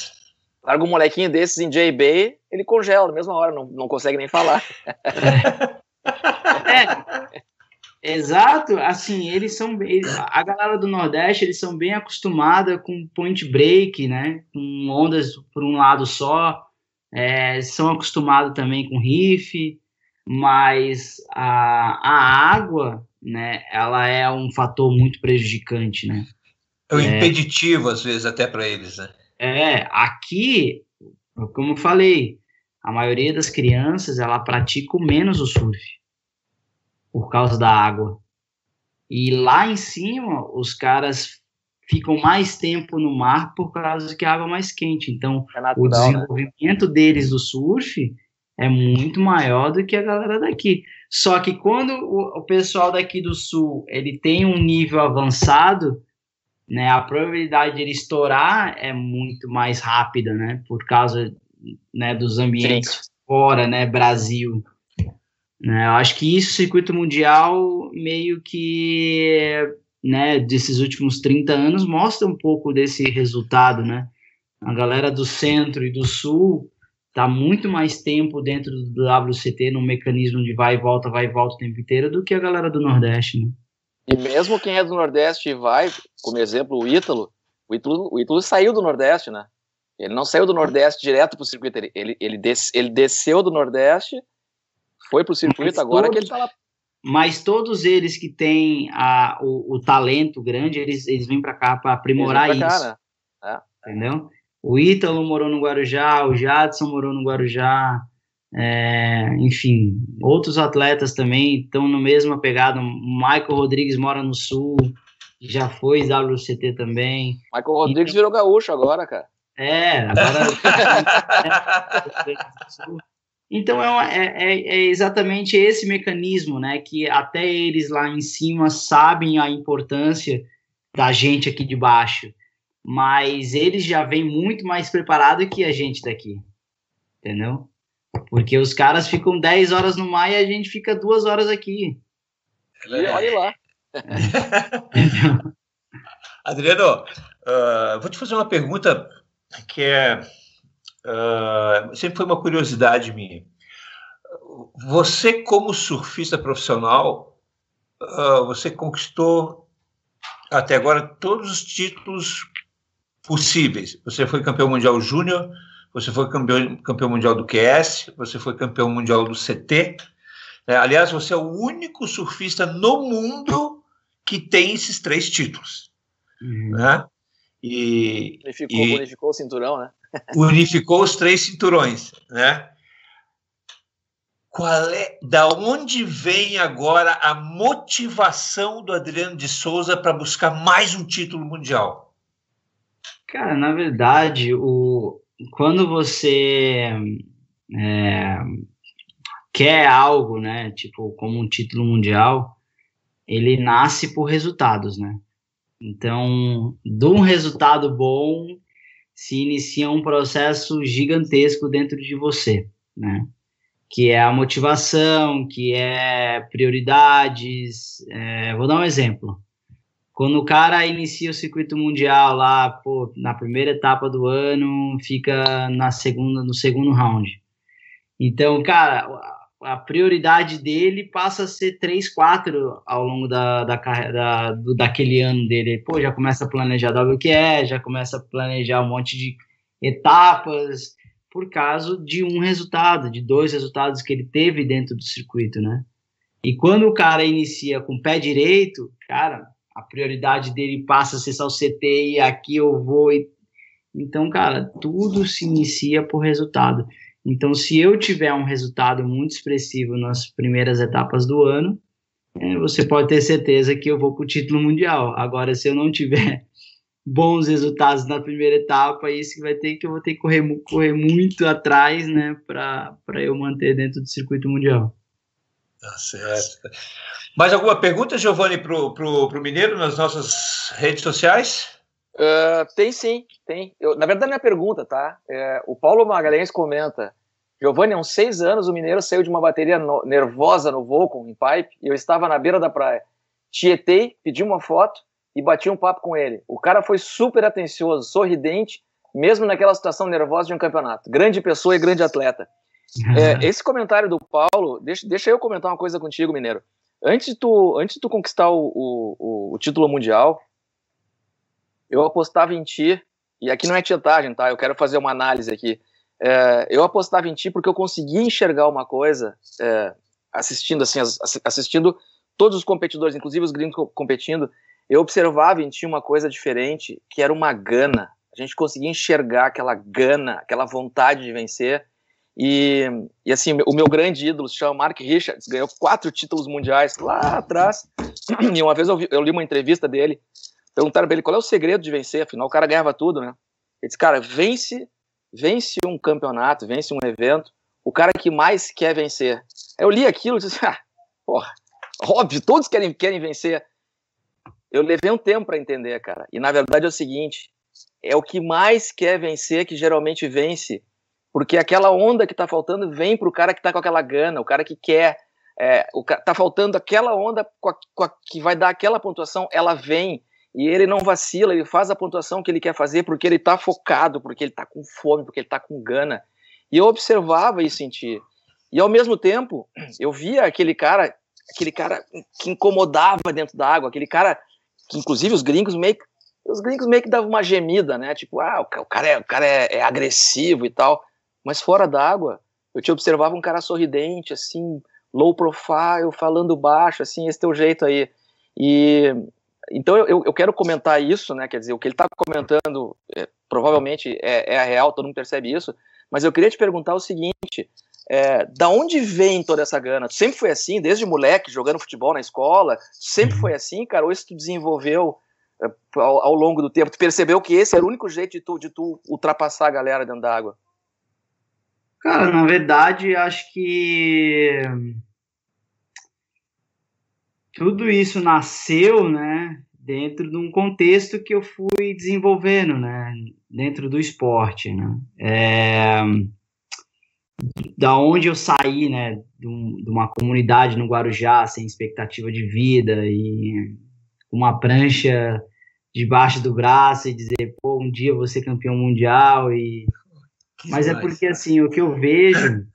Speaker 2: Larga um molequinho desses em JB, ele congela na mesma hora, não, não consegue nem falar.
Speaker 3: É, exato, assim, eles são, eles, a galera do Nordeste, eles são bem acostumada com point break, né, com ondas por um lado só, é, são acostumados também com riff, mas a, a água, né, ela é um fator muito prejudicante, né.
Speaker 1: É um é, impeditivo, às vezes, até para eles, né.
Speaker 3: É, aqui, como eu falei, a maioria das crianças, ela pratica menos o surf, por causa da água. E lá em cima, os caras ficam mais tempo no mar por causa que a água é mais quente. Então, é natural, o né? desenvolvimento né? deles do surf é muito maior do que a galera daqui. Só que quando o, o, pessoal daqui do sul ele tem um nível avançado, né, a probabilidade de ele estourar é muito mais rápida, né, por causa né, dos ambientes Sim. fora, né, Brasil. Né, eu acho que isso, circuito mundial, meio que, né, desses últimos 30 anos, mostra um pouco desse resultado, né. A galera do centro e do sul está muito mais tempo dentro do WCT, num mecanismo de vai e volta, vai e volta o tempo inteiro, do que a galera do Nordeste, né.
Speaker 2: E mesmo quem é do Nordeste vai, como exemplo, o Ítalo, o Ítalo, o Ítalo saiu do Nordeste, né? Ele não saiu do Nordeste direto para o circuito, ele, ele, ele, des, ele desceu do Nordeste, foi para o circuito, mas agora todos, que ele está lá.
Speaker 3: Mas todos eles que têm a, o, o talento grande, eles, eles vêm para cá para aprimorar cá, isso. Né? É. Entendeu? O Ítalo morou no Guarujá, o Jadson morou no Guarujá, é, enfim, outros atletas também estão no mesmo pegada. O Michael Rodrigues mora no Sul, já foi WCT também.
Speaker 2: Michael Rodrigues então, virou gaúcho agora, cara.
Speaker 3: É, agora. então é, é, é, é, exatamente esse mecanismo, né? Que até eles lá em cima sabem a importância da gente aqui de baixo, mas eles já vêm muito mais preparados que a gente daqui, entendeu? Porque os caras ficam 10 horas no mar e a gente fica duas horas aqui.
Speaker 2: É e olha lá.
Speaker 1: Adriano, uh, vou te fazer uma pergunta que é uh, sempre foi uma curiosidade minha. Você, como surfista profissional, uh, você conquistou até agora todos os títulos possíveis. Você foi campeão mundial júnior, você foi campeão, campeão mundial do QS, você foi campeão mundial do CT. É, aliás, você é o único surfista no mundo que tem esses três títulos. Uhum. Né?
Speaker 2: E, unificou, e unificou o cinturão, né?
Speaker 1: Unificou os três cinturões, né? Qual é, da onde vem agora a motivação do Adriano de Souza para buscar mais um título mundial?
Speaker 3: Cara, na verdade, o, quando você é, quer algo, né, tipo, como um título mundial, ele nasce por resultados, né? Então, de um resultado bom, se inicia um processo gigantesco dentro de você, né? Que é a motivação, que é prioridades. É, vou dar um exemplo. Quando o cara inicia o circuito mundial lá, pô, na primeira etapa do ano, fica na segunda, no segundo round. Então, cara, a prioridade dele passa a ser 3, 4 ao longo da, da, da, do, daquele ano dele. Pô, já começa a planejar o que é, já começa a planejar um monte de etapas por causa de um resultado, de dois resultados que ele teve dentro do circuito, né? E quando o cara inicia com o pé direito, cara, a prioridade dele passa a ser só o CT e aqui eu vou. E... Então, cara, tudo se inicia por resultado. Então, se eu tiver um resultado muito expressivo nas primeiras etapas do ano, é, você pode ter certeza que eu vou para o título mundial. Agora, se eu não tiver bons resultados na primeira etapa, isso que vai ter que eu vou ter que correr, correr muito atrás, né, para eu manter dentro do circuito mundial.
Speaker 1: Tá certo. Mais alguma pergunta, Giovanni, para o Mineiro nas nossas redes sociais?
Speaker 2: Uh, tem sim, tem. Eu, na verdade, não é pergunta, tá? É, o Paulo Magalhães comenta. Giovanni, há uns seis anos o Mineiro saiu de uma bateria no, nervosa no Volcom, em pipe, e eu estava na beira da praia. Tietei, pedi uma foto e bati um papo com ele. O cara foi super atencioso, sorridente, mesmo naquela situação nervosa de um campeonato. Grande pessoa e grande atleta. É, esse comentário do Paulo, deixa, deixa eu comentar uma coisa contigo, Mineiro. Antes de tu, antes de tu conquistar o, o, o título mundial, eu apostava em ti, e aqui não é tietagem, tá? Eu quero fazer uma análise aqui. É, eu apostava em ti porque eu conseguia enxergar uma coisa, é, assistindo assim, assistindo todos os competidores, inclusive os gringos competindo, eu observava em ti uma coisa diferente, que era uma gana. A gente conseguia enxergar aquela gana, aquela vontade de vencer. E, e assim, o meu grande ídolo se chama Mark Richards, ganhou quatro títulos mundiais lá atrás. E uma vez eu, vi, eu li uma entrevista dele, perguntaram pra ele qual é o segredo de vencer, afinal o cara ganhava tudo, né? Ele disse, cara, vence, vence um campeonato, vence um evento, o cara que mais quer vencer. Eu li aquilo e disse, ah, porra, óbvio, todos querem, querem vencer. Eu levei um tempo para entender, cara. E na verdade é o seguinte: é o que mais quer vencer que geralmente vence, porque aquela onda que tá faltando vem pro cara que tá com aquela gana, o cara que quer. É, o, tá faltando aquela onda com a, com a, que vai dar aquela pontuação, ela vem e ele não vacila, ele faz a pontuação que ele quer fazer porque ele tá focado, porque ele tá com fome, porque ele tá com gana. E eu observava em ti. E ao mesmo tempo, eu via aquele cara, aquele cara que incomodava dentro da água, aquele cara que inclusive os gringos meio que, os gringos meio que davam uma gemida, né? Tipo, ah, o cara é, o cara é, é agressivo e tal. Mas fora d'água, eu te observava um cara sorridente, assim, low profile, falando baixo, assim, esse teu jeito aí. E então eu, eu quero comentar isso, né? Quer dizer, o que ele está comentando é, provavelmente é, é a real, todo mundo percebe isso. Mas eu queria te perguntar o seguinte: é, da onde vem toda essa gana? Tu sempre foi assim, desde moleque, jogando futebol na escola? Sempre uhum. foi assim, cara? Ou isso tu desenvolveu é, ao, ao, longo do tempo? Tu percebeu que esse era o único jeito de tu, de tu ultrapassar a galera dentro da água?
Speaker 3: Cara, na verdade, acho que tudo isso nasceu, né, dentro de um contexto que eu fui desenvolvendo, né, dentro do esporte, né. É da onde eu saí, né, de, um, de, uma comunidade no Guarujá sem expectativa de vida e uma prancha debaixo do braço e dizer, pô, um dia eu vou ser campeão mundial e mas é porque assim, o que eu vejo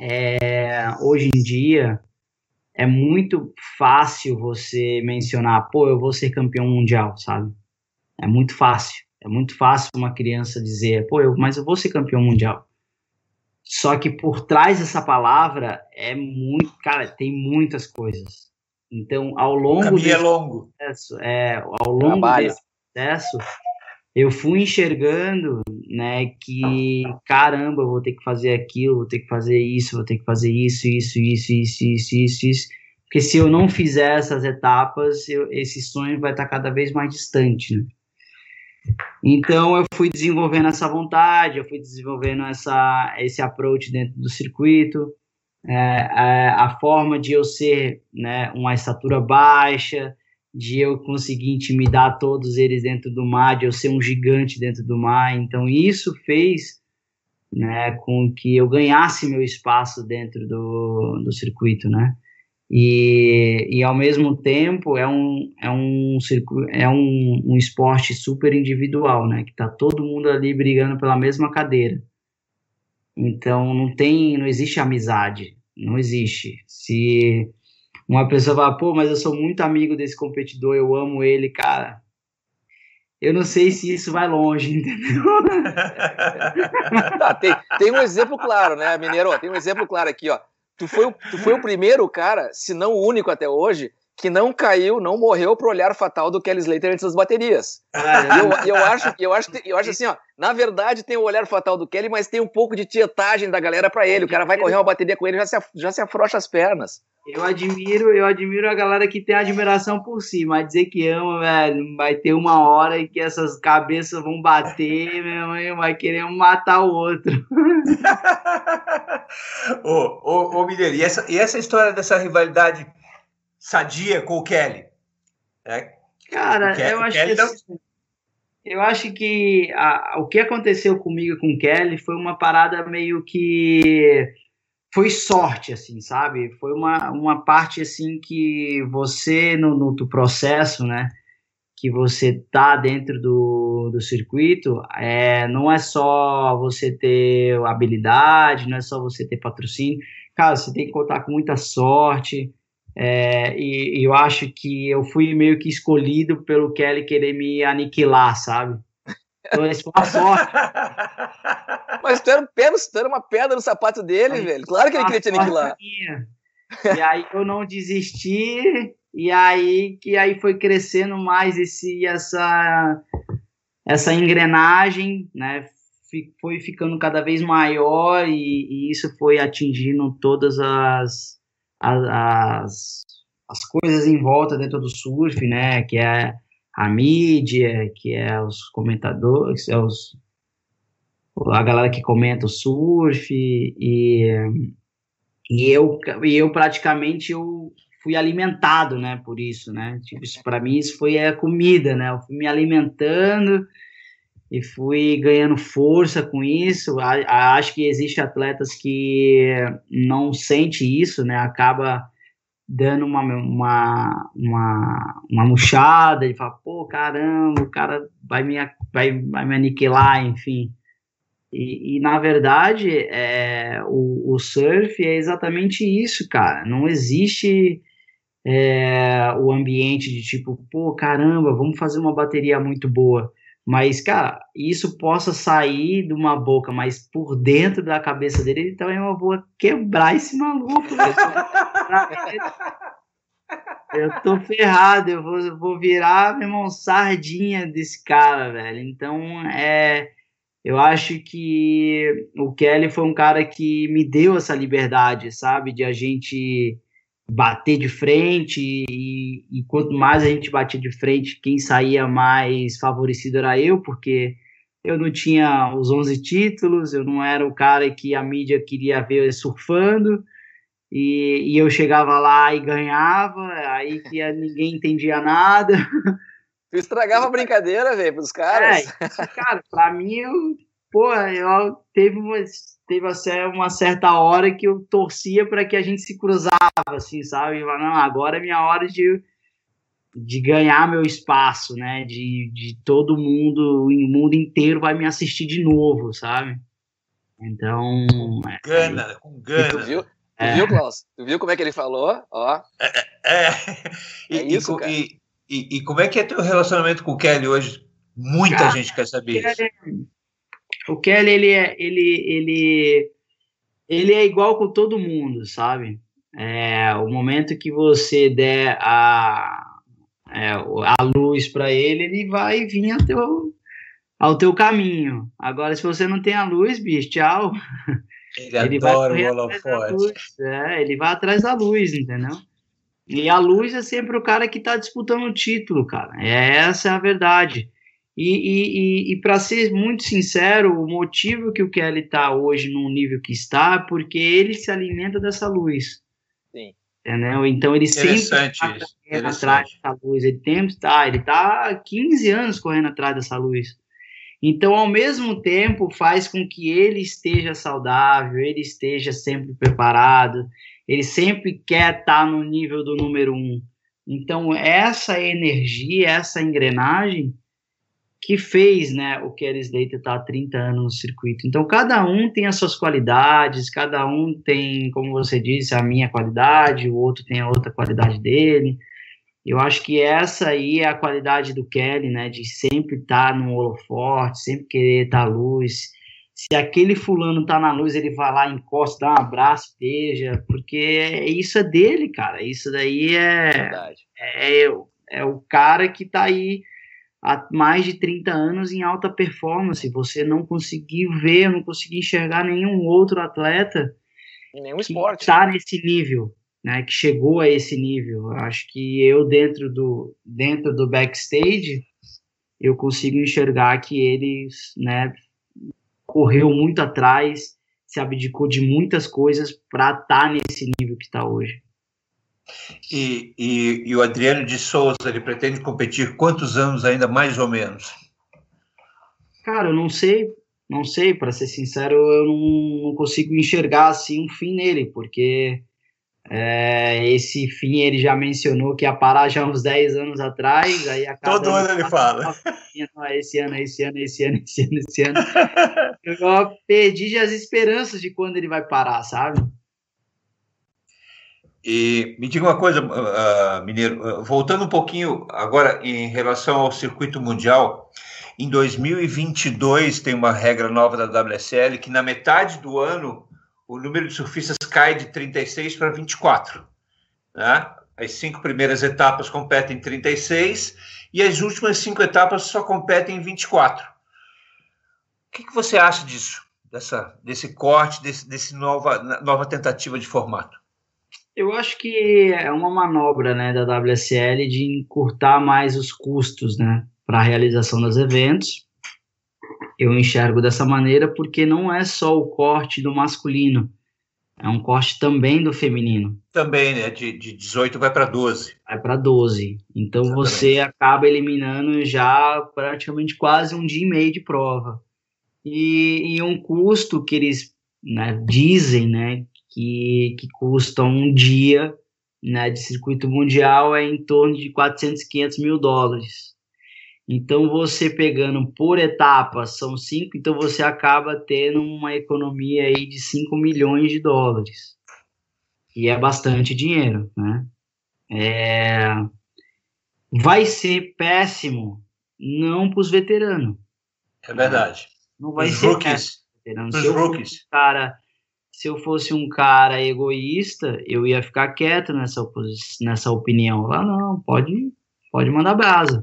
Speaker 3: é hoje em dia é muito fácil você mencionar, pô, eu vou ser campeão mundial, sabe? É muito fácil. É muito fácil uma criança dizer, pô, eu, mas eu vou ser campeão mundial. Só que por trás dessa palavra é muito, cara, tem muitas coisas. Então, ao longo
Speaker 1: desse é longo.
Speaker 3: processo, é, ao longo Trabalho. desse processo, eu fui enxergando, né, que caramba, vou ter que fazer aquilo, vou ter que fazer isso, vou ter que fazer isso, isso, isso, isso, isso, isso, isso. Porque se eu não fizer essas etapas, eu, esse sonho vai estar cada vez mais distante, né? Então eu fui desenvolvendo essa vontade, eu fui desenvolvendo essa, esse approach dentro do circuito, é, a, é, a, forma de eu ser né, uma estatura baixa, de eu conseguir intimidar todos eles dentro do mar, de eu ser um gigante dentro do mar. Então isso fez né, com que eu ganhasse meu espaço dentro do, do circuito, né? E, e ao mesmo tempo é um, é um, é um, um esporte super individual, né? Que tá todo mundo ali brigando pela mesma cadeira. Então não tem, não existe amizade, não existe. Se uma pessoa fala, pô, mas eu sou muito amigo desse competidor, eu amo ele, cara. Eu não sei se isso vai longe, entendeu?
Speaker 2: Tá, tem, tem um exemplo claro, né, Mineiro? Tem um exemplo claro aqui, ó tu foi, tu foi o primeiro cara, se não o único até hoje, que não caiu, não morreu pro olhar fatal do Kelly Slater antes das baterias. Ah, eu, eu, acho, eu, acho, eu acho assim, ó, na verdade tem o olhar fatal do Kelly, mas tem um pouco de tietagem da galera para ele. O cara vai correr uma bateria com ele já se, já se afrouxa as pernas.
Speaker 3: Eu admiro, eu admiro a galera que tem admiração por si, mas dizer que ama, velho, vai ter uma hora em que essas cabeças vão bater, meu mãe vai querer um matar o outro.
Speaker 1: ô, ô, ô Mineiro, e essa, e essa história dessa rivalidade sadia com o Kelly.
Speaker 3: É, Cara, Kelly, eu acho Kelly que. Não... Assim, eu acho que a, o que aconteceu comigo com o Kelly foi uma parada meio que foi sorte, assim, sabe? Foi uma, uma parte, assim, que você, no, no processo, né, que você tá dentro do, do circuito, é, não é só você ter habilidade, não é só você ter patrocínio, cara, você tem que contar com muita sorte, é, e, e, eu acho que eu fui meio que escolhido pelo Kelly querer me aniquilar, sabe? Então, isso foi uma sorte.
Speaker 2: Mas tu era, um pedra, tu era uma pedra no sapato dele, Mas, velho. Claro que ele queria te aniquilar.
Speaker 3: Minha. E aí eu não desisti, e aí que aí foi crescendo mais esse, essa, essa engrenagem, né? Foi ficando cada vez maior e, e isso foi atingindo todas as as, as coisas em volta dentro do surf, né? Que é a mídia, que é os comentadores, é os, a galera que comenta o surf e, e eu e eu praticamente eu fui alimentado, né, por isso, né? Tipo, isso para mim isso foi a comida, né? Eu fui me alimentando e fui ganhando força com isso. acho que existe atletas que não sente isso, né? Acaba dando uma, uma, uma, uma murchada e fala, pô, caramba, o cara vai me, vai, vai me aniquilar, enfim. E, e na verdade, é, o, o surf é exatamente isso, cara. Não existe é, o ambiente de tipo, pô, caramba, vamos fazer uma bateria muito boa mas, cara, isso possa sair de uma boca, mas por dentro da cabeça dele, ele também eu vou quebrar esse maluco. Eu tô ferrado, eu vou, eu vou virar, meu irmão, sardinha desse cara, velho. Então, é. Eu acho que o Kelly foi um cara que me deu essa liberdade, sabe? De a gente bater de frente e, e, quanto mais a gente batia de frente, quem saía mais favorecido era eu, porque eu não tinha os 11 títulos, eu não era o cara que a mídia queria ver surfando, e, e eu chegava lá e ganhava, aí que ninguém entendia nada.
Speaker 2: Tu estragava a brincadeira, velho, pros caras.
Speaker 3: É, cara, pra mim, eu, porra, eu teve umas teve assim, uma certa hora que eu torcia para que a gente se cruzava, assim, sabe? E, não, agora é minha hora de, de ganhar meu espaço, né? De, de todo mundo, o mundo inteiro vai me assistir de novo, sabe? Então.
Speaker 1: Com é, gana, com gana.
Speaker 2: Tu viu, tu é. viu, Klaus? Tu viu como é que ele falou? Ó.
Speaker 1: É. é. E, é isso, e, e, e, e, como é que é teu relacionamento com o Kelly hoje? Muita cara, gente quer saber isso.
Speaker 3: O Kelly, ele é, ele, ele, ele é igual com todo mundo, sabe? É, o momento que você der a, é, a luz para ele, ele vai vir ao teu, ao teu caminho. Agora, se você não tem a luz, bicho, tchau.
Speaker 1: Ele, ele adora vai o holofote.
Speaker 3: É, ele vai atrás da luz, entendeu? E a luz é sempre o cara que está disputando o título, cara. É, essa é a verdade. E, e, e, e para ser muito sincero, o motivo que o Kelly está hoje no nível que está é porque ele se alimenta dessa luz. Sim. Entendeu? Então ele sempre está correndo atrás dessa luz. Ele tem, tá, ele está há 15 anos correndo atrás dessa luz. Então, ao mesmo tempo, faz com que ele esteja saudável, ele esteja sempre preparado, ele sempre quer estar tá no nível do número um. Então, essa energia, essa engrenagem, que fez né, o Kelly Slater estar tá há 30 anos no circuito. Então, cada um tem as suas qualidades, cada um tem, como você disse, a minha qualidade, o outro tem a outra qualidade dele. Eu acho que essa aí é a qualidade do Kelly, né, de sempre estar tá no holoforte, sempre querer estar tá à luz, Se aquele fulano tá na luz, ele vai lá, encosta, dá um abraço, beija, porque isso é dele, cara. Isso daí é, é, é o cara que tá aí há mais de 30 anos em alta performance. Você não conseguiu ver, não conseguiu enxergar nenhum outro atleta
Speaker 2: em nenhum esporte
Speaker 3: está nesse nível, né? Que chegou a esse nível. acho que eu dentro do dentro do backstage eu consigo enxergar que ele, né, correu muito atrás, se abdicou de muitas coisas para estar tá nesse nível que está hoje.
Speaker 1: E, e, e, o Adriano de Souza, ele pretende competir quantos anos ainda, mais ou menos?
Speaker 3: Cara, eu não sei, não sei, para ser sincero, eu não, não, consigo enxergar assim um fim nele, porque é, esse fim ele já mencionou que ia parar já uns 10 anos atrás, aí
Speaker 1: Todo ano, ano ele fala.
Speaker 3: esse ano, esse ano, esse ano, esse ano, esse ano. eu perdi já as esperanças de quando ele vai parar, sabe?
Speaker 1: E me diga uma coisa, uh, Mineiro, voltando um pouquinho agora em relação ao circuito mundial, em 2022 tem uma regra nova da WSL que na metade do ano o número de surfistas cai de 36 para 24. Né? As cinco primeiras etapas competem em 36 e as últimas cinco etapas só competem em 24. O que, que você acha disso? Dessa, desse corte, desse, desse nova, nova tentativa de formato?
Speaker 3: Eu acho que é uma manobra né, da WSL de encurtar mais os custos né, para a realização dos eventos. Eu enxergo dessa maneira porque não é só o corte do masculino, é um corte também do feminino.
Speaker 1: Também, né? De, de 18 vai para 12.
Speaker 3: Vai para 12. Então Exatamente. você acaba eliminando já praticamente quase um dia e meio de prova. E, e um custo que eles né, dizem, né? Que, que custam um dia né, de circuito mundial é em torno de 400, 500 mil dólares. Então, você pegando por etapa, são cinco, então você acaba tendo uma economia aí de 5 milhões de dólares. E é bastante dinheiro, né? É... Vai ser péssimo, não para os veteranos.
Speaker 1: É verdade.
Speaker 3: Não vai os ser rookies. péssimo. Os rookies. Cara se eu fosse um cara egoísta, eu ia ficar quieto nessa, nessa opinião. Lá não, pode, pode mandar brasa.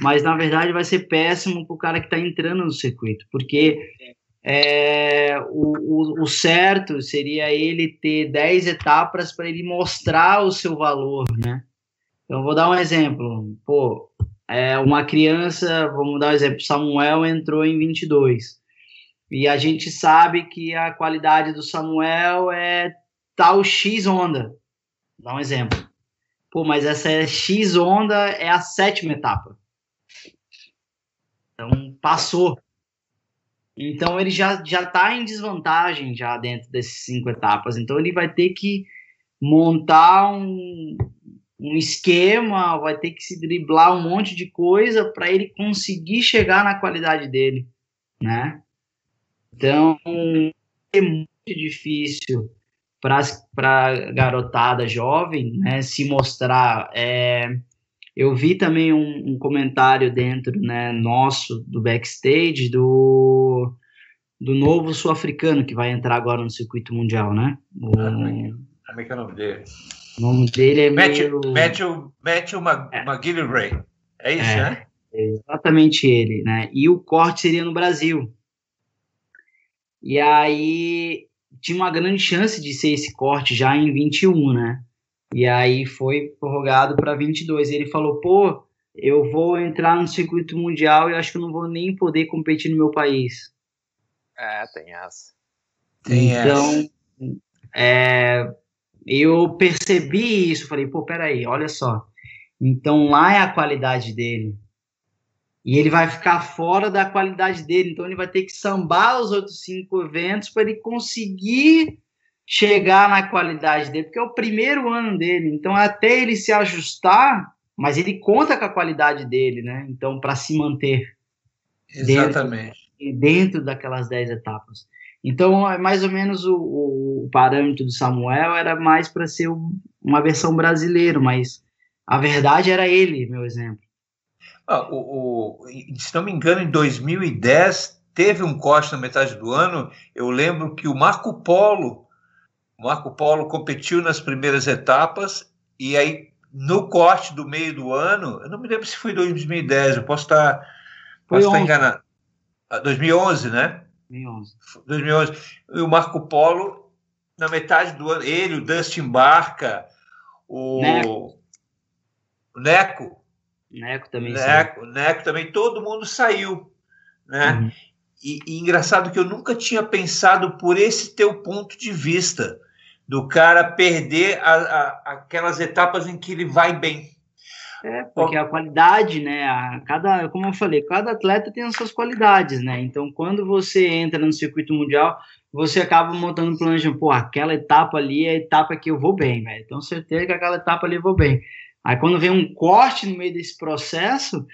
Speaker 3: Mas na verdade vai ser péssimo para o cara que está entrando no circuito, porque é, o, o, o, certo seria ele ter 10 etapas para ele mostrar o seu valor, né? Então vou dar um exemplo. Pô, é, uma criança, vamos dar um exemplo, Samuel entrou em 22 e a gente sabe que a qualidade do Samuel é tal X onda. Dá um exemplo. Pô, mas essa X onda é a sétima etapa. Então, passou. Então, ele já está em desvantagem já dentro dessas cinco etapas. Então, ele vai ter que montar um, um esquema, vai ter que se driblar um monte de coisa para ele conseguir chegar na qualidade dele, né? Então, é muito difícil para a garotada jovem né, se mostrar. É, eu vi também um, um, comentário dentro né, nosso do backstage do, do novo sul-africano que vai entrar agora no circuito mundial, né? O,
Speaker 1: Como é que é o nome dele?
Speaker 3: O nome dele é
Speaker 1: Matthew, meio... Matthew, Matthew Mag é. McGillivray. É isso, é, né?
Speaker 3: É exatamente ele, né? E o corte seria no Brasil. E aí tinha uma grande chance de ser esse corte já em 21, né? E aí foi prorrogado para 22. E ele falou: pô, eu vou entrar no circuito mundial e acho que eu não vou nem poder competir no meu país.
Speaker 2: É, tem essa.
Speaker 3: Tem então, essa. É, eu percebi isso, falei, pô, peraí, olha só. Então lá é a qualidade dele. E ele vai ficar fora da qualidade dele. Então ele vai ter que sambar os outros cinco eventos para ele conseguir chegar na qualidade dele, porque é o primeiro ano dele. Então até ele se ajustar, mas ele conta com a qualidade dele, né? Então para se manter
Speaker 1: exatamente
Speaker 3: dentro, dentro daquelas dez etapas. Então, é mais ou menos o, o, parâmetro do Samuel era mais para ser uma versão brasileira, mas a verdade era ele, meu exemplo.
Speaker 1: Ah, o, o, se não me engano, em 2010 teve um corte na metade do ano, eu lembro que o Marco Polo, Marco Polo competiu nas primeiras etapas e aí no corte do meio do ano, eu não me lembro se foi 2010, eu posso estar, posso estar enganado. 2011, ah, né? 2011. 2011. E o Marco Polo, na metade do ano, ele, o Dustin Barca, o Neco, Neco,
Speaker 3: Neco também
Speaker 1: Neco, Neco também, todo mundo saiu, né? Uhum. E, e, engraçado que eu nunca tinha pensado por esse teu ponto de vista do cara perder a, a, aquelas etapas em que ele vai bem.
Speaker 3: É, porque a qualidade, né? A cada, como eu falei, cada atleta tem as suas qualidades, né? Então, quando você entra no circuito mundial, você acaba montando um plano de, pô, aquela etapa ali é a etapa que eu vou bem, velho. Então, certeza que aquela etapa ali eu vou bem. Aí, quando vem um corte no meio desse processo,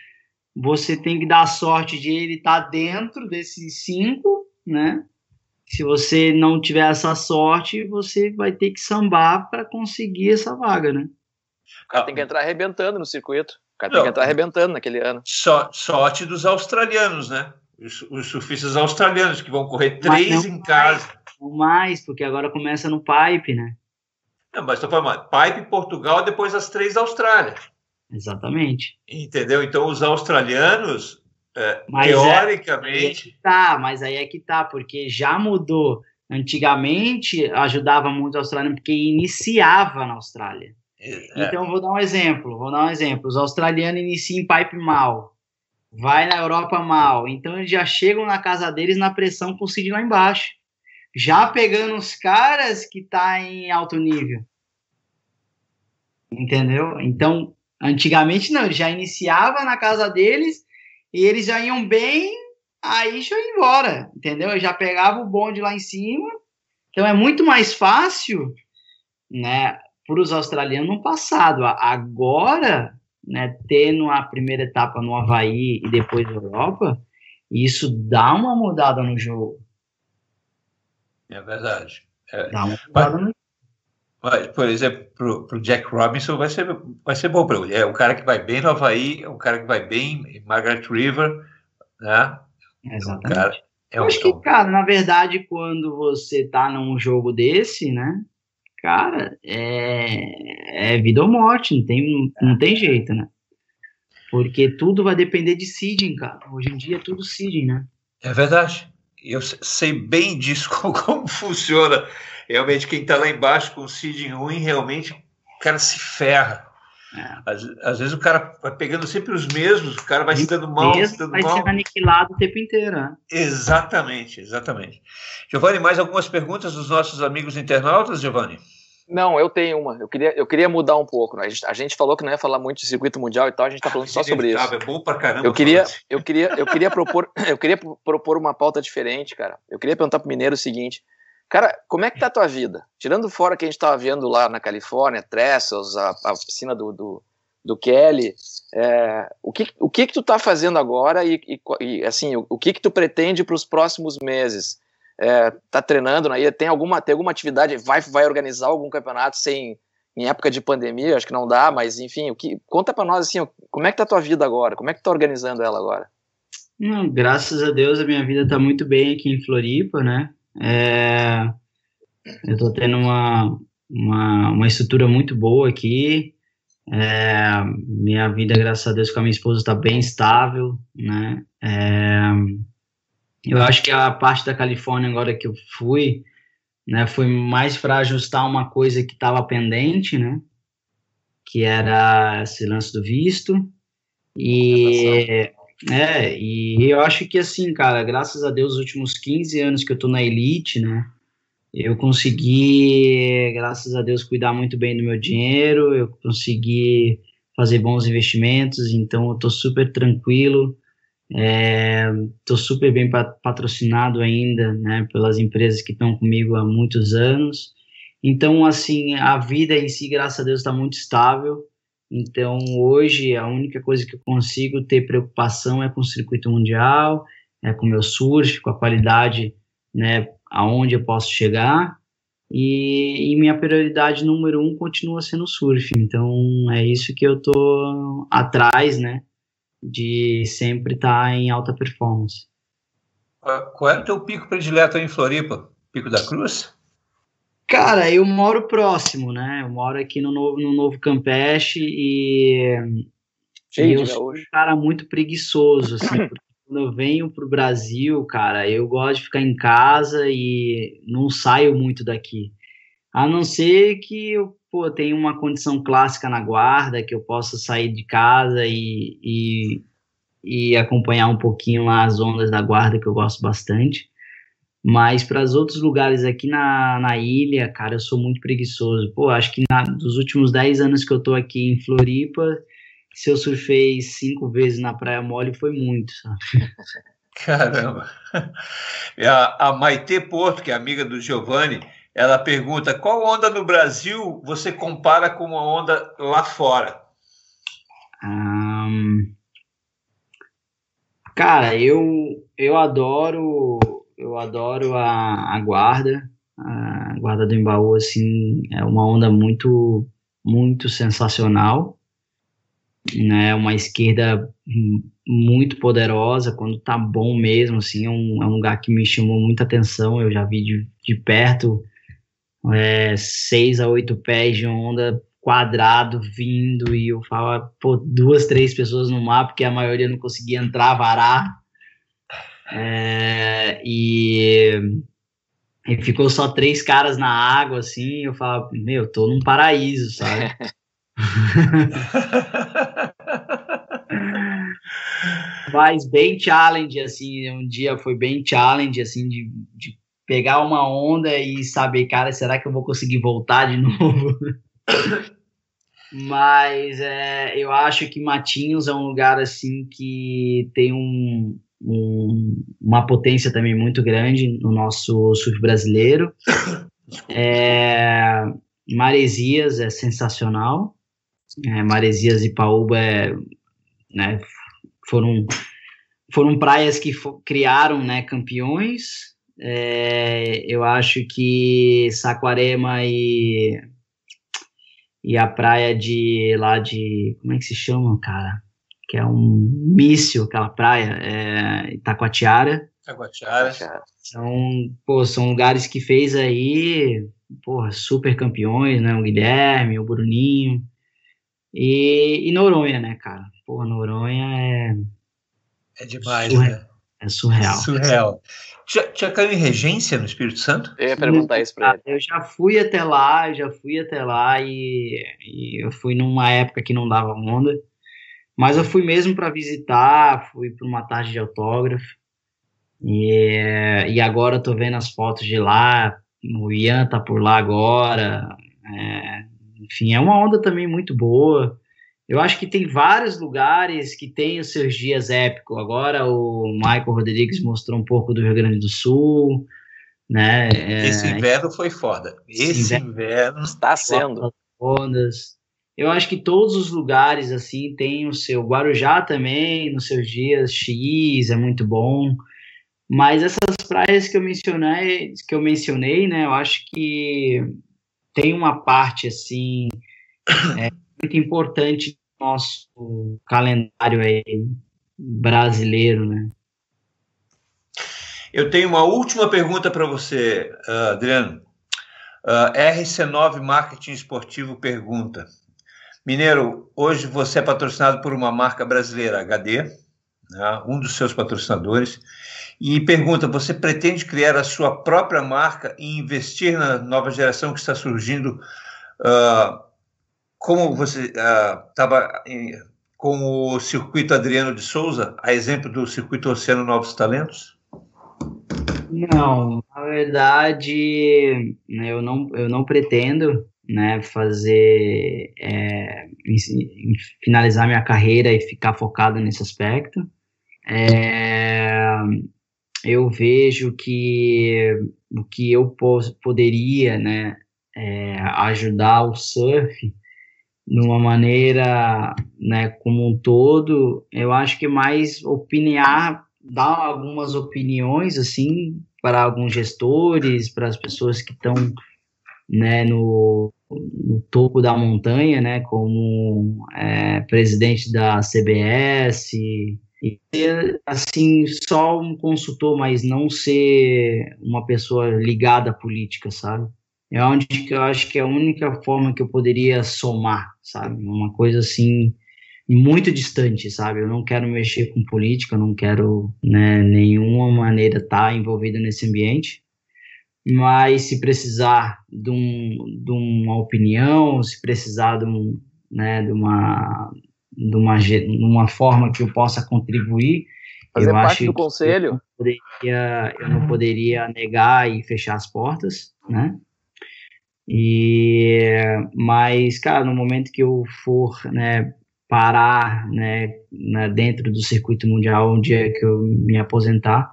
Speaker 3: você tem que dar sorte de ele estar tá dentro desses cinco, né? Se você não tiver essa sorte, você vai ter que sambar para conseguir essa vaga, né?
Speaker 2: O cara tem que entrar arrebentando no circuito. O cara tem que entrar arrebentando naquele ano.
Speaker 1: So, sorte dos australianos, né? Os, os, surfistas australianos que vão correr três em casa.
Speaker 3: Ou mais, porque agora começa no pipe, né?
Speaker 1: Não, mas estou falando, pipe Portugal, depois as três da Austrália.
Speaker 3: Exatamente.
Speaker 1: Entendeu? Então os australianos é, mas é, teoricamente.
Speaker 3: É, tá, mas aí é que tá, porque já mudou. Antigamente ajudava muito a Austrália porque iniciava na Austrália. É. Então vou dar um exemplo, vou dar um exemplo. Os australianos iniciam em pipe mal, vai na Europa mal, então eles já chegam na casa deles na pressão com o Cid lá embaixo, já pegando os caras que tá em alto nível. Entendeu? Então, antigamente não, ele já iniciava na casa deles e eles já iam bem, aí já ia embora, entendeu? Eu já pegava o bonde lá em cima. Então é muito mais fácil, né, para os australianos no passado. Agora, né, tendo a primeira etapa no Havaí e depois na Europa, isso dá uma mudada no jogo.
Speaker 1: É verdade. É. Mudada mas, no mas, por exemplo, para o Jack Robinson vai ser, vai ser bom para ele. É um cara que vai bem no Havaí, é um cara que vai bem em Margaret River, né?
Speaker 3: Exatamente. Um cara, é Eu um, acho que, cara, na verdade, quando você tá num jogo desse, né? Cara, é, é vida ou morte, não tem, não tem jeito, né? Porque tudo vai depender de seeding, cara. Hoje em dia é tudo seeding, né?
Speaker 1: É verdade. Eu sei bem disso, como funciona realmente quem está lá embaixo com o seeding ruim, realmente o cara se ferra. É. Às, às, vezes o cara vai pegando sempre os mesmos, o cara vai se dando mal, se dando
Speaker 3: vai
Speaker 1: mal.
Speaker 3: ser aniquilado o tempo inteiro. Né?
Speaker 1: Exatamente, exatamente. Giovanni, mais algumas perguntas dos nossos amigos internautas, Giovanni?
Speaker 2: Não, eu tenho uma. Eu queria, eu queria mudar um pouco. Né? A, gente, a, gente, falou que não ia falar muito de circuito mundial e tal, a gente está falando só sobre isso.
Speaker 1: É bom pra caramba.
Speaker 2: Eu queria, eu queria, eu queria propor, eu queria propor uma pauta diferente, cara. Eu queria perguntar pro Mineiro o seguinte: Cara, como é que tá a tua vida? Tirando fora que a gente estava vendo lá na Califórnia, Trestles, a, a piscina do, do, do Kelly, é, o, que, o que que tu tá fazendo agora e, e, e assim, o, o, que que tu pretende para os próximos meses? É, tá treinando aí? Tem alguma, tem alguma atividade? Vai, vai organizar algum campeonato sem em época de pandemia? Acho que não dá, mas enfim, o que conta para nós assim, como é que tá a tua vida agora? Como é que tá organizando ela agora?
Speaker 3: Não, graças a Deus a minha vida tá muito bem aqui em Floripa, né? É, eu estou tendo uma, uma, uma estrutura muito boa aqui. É, minha vida, graças a Deus, com a minha esposa está bem estável, né? É, eu acho que a parte da Califórnia agora que eu fui, né, foi mais para ajustar uma coisa que estava pendente, né? Que era esse lance do visto. E é, e eu acho que assim, cara, graças a Deus, os últimos 15 anos que eu tô na elite, né? Eu consegui, graças a Deus, cuidar muito bem do meu dinheiro, eu consegui fazer bons investimentos, então eu tô super tranquilo, é, tô super bem patrocinado ainda, né, pelas empresas que estão comigo há muitos anos. Então, assim, a vida em si, graças a Deus, está muito estável. Então, hoje, a única coisa que eu consigo ter preocupação é com o circuito mundial, é com o meu surf, com a qualidade, né, aonde eu posso chegar. E, e, minha prioridade número um continua sendo o surf. Então, é isso que eu tô atrás, né, de sempre estar tá em alta performance.
Speaker 1: Qual é o teu pico predileto em Floripa? Pico da Cruz?
Speaker 3: Cara, eu moro próximo, né? Eu moro aqui no Novo, no novo Campeche e, eu sou um cara muito preguiçoso, assim, quando eu venho pro Brasil, cara, eu gosto de ficar em casa e não saio muito daqui. A não ser que eu pô, tenha uma condição clássica na guarda, que eu possa sair de casa e, e e acompanhar um pouquinho lá as ondas da guarda, que eu gosto bastante. Mas para os outros lugares aqui na, na ilha, cara, eu sou muito preguiçoso. Pô, acho que na, dos últimos 10 anos que eu tô aqui em Floripa, se eu surfei cinco vezes na Praia Mole, foi muito, sabe?
Speaker 1: Caramba! A, a Maite Porto, que é amiga do Giovanni, ela pergunta: qual onda no Brasil você compara com uma onda lá fora?
Speaker 3: Um, Cara, eu, eu adoro eu adoro a, a guarda, a guarda do Embaú, assim, é uma onda muito, muito sensacional, né, uma esquerda muito poderosa, quando tá bom mesmo, assim, é um, é um lugar que me chamou muita atenção, eu já vi de, de perto, é, seis a oito pés de onda quadrado vindo e eu falava, pô, duas, três pessoas no mar, porque a maioria não conseguia entrar, varar. É, e, e ficou só três caras na água, assim, eu falava, meu, tô num paraíso, sabe? Mas bem challenge, assim, um dia foi bem challenge, assim, de, de pegar uma onda e saber, cara, será que eu vou conseguir voltar de novo? Mas é, eu acho que Matinhos é um lugar assim que tem um, um, uma potência também muito grande no nosso surf brasileiro. É, Maresias é sensacional. É, Maresias e Paúba é, né, foram, foram praias que criaram né, campeões. É, eu acho que Saquarema e e a praia de lá de como é que se chama, cara? Que é um míssil, aquela praia, é Itacoatiara.
Speaker 1: Itacoatiara.
Speaker 3: São, pô, são lugares que fez aí, porra, super campeões, né? O Guilherme, o Bruninho. E, e Noronha, né, cara? Porra, Noronha é.
Speaker 1: É demais, surreal. né?
Speaker 3: É surreal.
Speaker 1: Surreal. Já, já caiu em regência no Espírito Santo?
Speaker 2: Eu ia perguntar isso para
Speaker 3: ele. Eu já fui até lá, já fui até lá e, e, eu fui numa época que não dava onda. Mas eu fui mesmo para visitar, fui para uma tarde de autógrafo. E, e agora eu tô vendo as fotos de lá, o Ian tá por lá agora. É, enfim, é uma onda também muito boa. Eu acho que tem vários lugares que têm os seus dias épicos. Agora o Michael Rodrigues mostrou um pouco do Rio Grande do Sul, né?
Speaker 1: É, Esse inverno foi foda. Esse inverno está sendo.
Speaker 3: Ondas. Eu acho que todos os lugares assim têm o seu Guarujá também nos seus dias X é muito bom. Mas essas praias que eu mencionei, que eu mencionei, né? Eu acho que tem uma parte assim é, muito importante nosso calendário aí brasileiro, né?
Speaker 1: Eu tenho uma última pergunta para você, uh, Adriano. Uh, RC9 Marketing Esportivo pergunta: Mineiro, hoje você é patrocinado por uma marca brasileira, HD, né, um dos seus patrocinadores, e pergunta: você pretende criar a sua própria marca e investir na nova geração que está surgindo? Uh, como você estava uh, com o circuito Adriano de Souza, a exemplo do circuito Oceano Novos Talentos?
Speaker 3: Não, na verdade, eu não, eu não pretendo né, fazer, é, finalizar minha carreira e ficar focado nesse aspecto. É, eu vejo que o que eu poderia né, é, ajudar o surf de uma maneira, né, como um todo, eu acho que mais opinar, dar algumas opiniões, assim, para alguns gestores, para as pessoas que estão, né, no, no topo da montanha, né, como é, presidente da CBS, E ser, assim, só um consultor, mas não ser uma pessoa ligada à política, sabe? É onde que eu acho que é a única forma que eu poderia somar, sabe? Uma coisa assim, muito distante, sabe? Eu não quero mexer com política, não quero, né, nenhuma maneira estar tá envolvido nesse ambiente. Mas se precisar de, um, de uma opinião, se precisar de, um, né, de uma de uma, de uma forma que eu possa contribuir,
Speaker 2: Fazer
Speaker 3: eu
Speaker 2: parte
Speaker 3: acho
Speaker 2: do conselho.
Speaker 3: Eu poderia, eu não poderia negar e fechar as portas, né? E, mas, cara, no momento que eu for, né, parar, né, dentro do circuito mundial, um dia que eu me aposentar,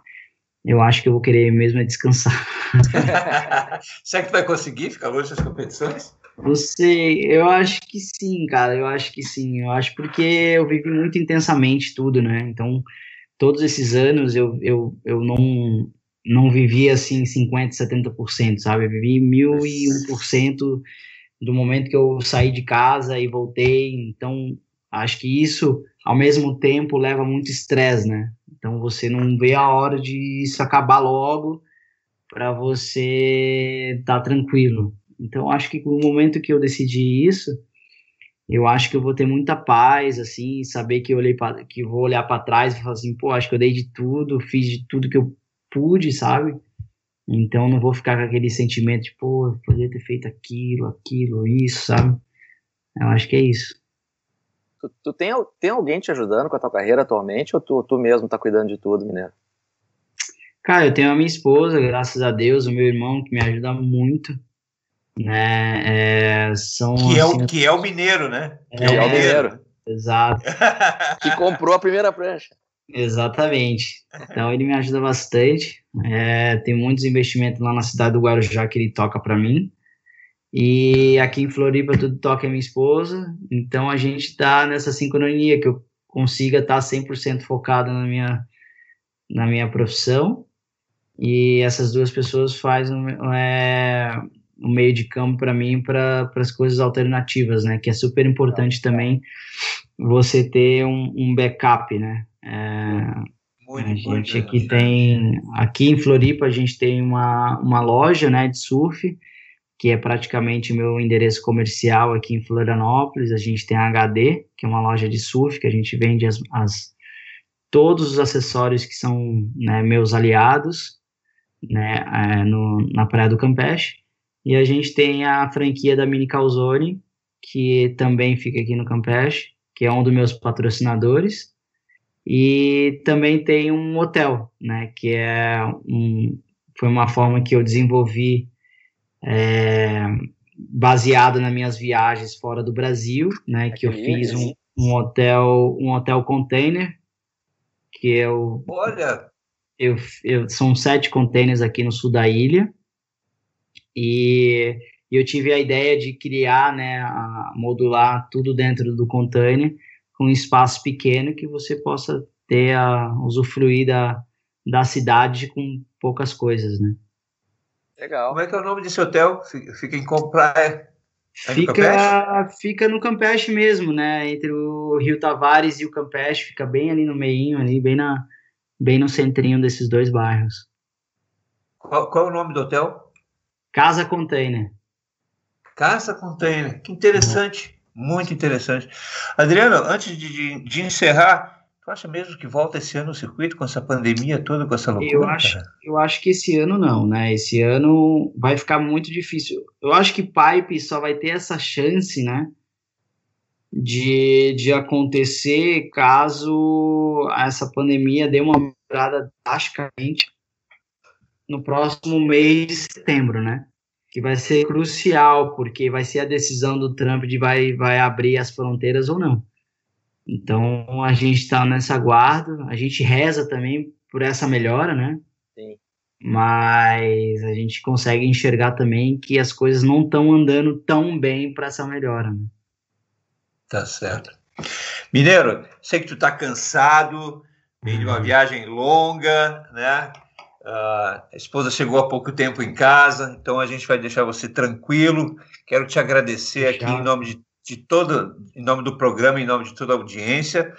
Speaker 3: eu acho que eu vou querer mesmo é descansar.
Speaker 1: Será que vai conseguir ficar longe das competições?
Speaker 3: Não sei, eu acho que sim, cara, eu acho que sim. Eu acho porque eu vivi muito intensamente tudo, né? Então, todos esses anos eu, eu, eu não, não vivi assim 50%, 70%, sabe? Eu vivi mil e um por cento do momento que eu saí de casa e voltei. Então, acho que isso, ao mesmo tempo, leva muito estresse, né? Então, você não vê a hora de isso acabar logo para você estar tá tranquilo. Então, acho que no momento que eu decidi isso, eu acho que eu vou ter muita paz, assim, saber que eu olhei pra, que vou olhar para trás e falar assim, pô, acho que eu dei de tudo, fiz de tudo que eu pude, sabe? Então, não vou ficar com aquele sentimento de, pô, poderia ter feito aquilo, aquilo, isso, sabe? Eu acho que é isso.
Speaker 2: Tu, tu tem, tem alguém te ajudando com a tua carreira atualmente ou tu, tu mesmo tá cuidando de tudo, Mineiro?
Speaker 3: Cara, eu tenho a minha esposa, graças a Deus, o meu irmão que me ajuda muito né? É, são,
Speaker 1: que, é o, assim, que é o mineiro, né?
Speaker 2: Que é, é o mineiro.
Speaker 3: Exato.
Speaker 2: que comprou a primeira prancha.
Speaker 3: Exatamente. Então ele me ajuda bastante. É, tem muitos investimentos lá na cidade do Guarujá que ele toca para mim. E aqui em Floripa tudo toca a minha esposa. Então a gente tá nessa sincronia que eu consiga estar tá 100% focado na minha na minha profissão. E essas duas pessoas fazem é, um meio de campo para mim para as coisas alternativas, né? Que é super importante também você ter um, um backup, né? É, a gente aqui tem aqui em Floripa a gente tem uma, uma loja, né, de surf que é praticamente o meu endereço comercial aqui em Florianópolis. A gente tem a HD, que é uma loja de surf que a gente vende as, as todos os acessórios que são né, meus aliados, né, é, no, na Praia do Campeche. E a gente tem a franquia da Mini Calzone, que também fica aqui no Campeche, que é um dos meus patrocinadores. E também tem um hotel, né, que é um, foi uma forma que eu desenvolvi é, baseado nas minhas viagens fora do Brasil, né, que eu fiz um, um hotel, um hotel container, que eu,
Speaker 1: Olha!
Speaker 3: Eu, eu, são sete containers aqui no sul da ilha, e eu tive a ideia de criar, né, modular tudo dentro do container um espaço pequeno que você possa ter a usufruir da, da cidade com poucas coisas, né?
Speaker 2: Legal.
Speaker 1: Como é que é o nome desse hotel? Fica em comprar
Speaker 3: Fica, fica no Campeche mesmo, né? Entre o Rio Tavares e o Campeche, fica bem ali no meio, ali, bem, na, bem no centrinho desses dois bairros.
Speaker 1: Qual, qual é o nome do hotel?
Speaker 3: Casa Container.
Speaker 1: Casa Container, que interessante, uhum. Muito interessante. Adriano, antes de, de, encerrar, tu acha mesmo que volta esse ano o circuito com essa pandemia toda, com essa loucura?
Speaker 3: Eu acho, eu acho que esse ano não, né? Esse ano vai ficar muito difícil. Eu acho que Pipe só vai ter essa chance, né? De, de acontecer caso essa pandemia dê uma mudada drasticamente no próximo mês de setembro, né? Que vai ser crucial, porque vai ser a decisão do Trump de vai, vai abrir as fronteiras ou não. Então a gente está nessa guarda, a gente reza também por essa melhora, né? Sim. Mas a gente consegue enxergar também que as coisas não estão andando tão bem para essa melhora. Né?
Speaker 1: Tá certo. Mineiro, sei que tu tá cansado, vem de uma uhum. viagem longa, né? Uh, a esposa chegou há pouco tempo em casa, então a gente vai deixar você tranquilo. Quero te agradecer aqui em nome de, de todo, em nome do programa, em nome de toda a audiência.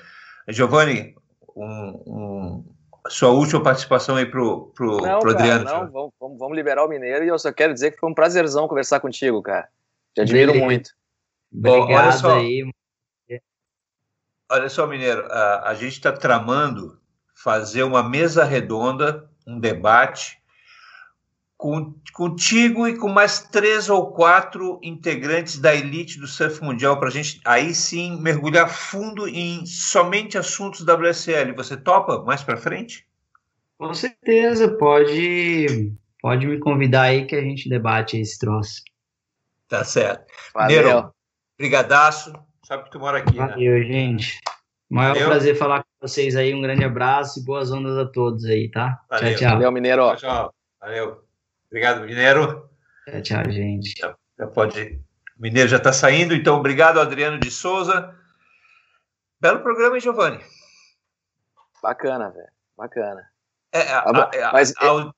Speaker 1: Giovanni, um, um, sua última participação aí pro, pro, não, pro Adriano.
Speaker 2: Cara, não, vamos, vamos, liberar o Mineiro e eu só quero dizer que foi um prazerzão conversar contigo, cara. Te admiro Beleza. muito.
Speaker 3: Obrigado olha só, aí.
Speaker 1: Olha só, Mineiro, a, a gente está tramando fazer uma mesa redonda, um debate, com, contigo e com mais três ou quatro integrantes da elite do surf mundial para a gente aí sim mergulhar fundo em somente assuntos WSL. Você topa mais para frente?
Speaker 3: Com certeza, pode pode me convidar aí que a gente debate esse troço.
Speaker 1: Tá certo. Valeu. Nero, brigadaço. Sabe que tu mora aqui,
Speaker 3: né? Valeu, né? gente. Maior Valeu. prazer falar com vocês aí. Um grande abraço e boas ondas a todos aí, tá?
Speaker 1: Valeu.
Speaker 2: Tchau, tchau. Valeu, Mineiro.
Speaker 1: Tchau, tchau. Valeu. Obrigado, Mineiro.
Speaker 3: Tchau, tchau gente. Já,
Speaker 1: já pode. O Mineiro já está saindo, então obrigado, Adriano de Souza. Belo programa, hein, Giovanni?
Speaker 2: Bacana, velho. Bacana.
Speaker 1: É, a, a,
Speaker 2: mas, a,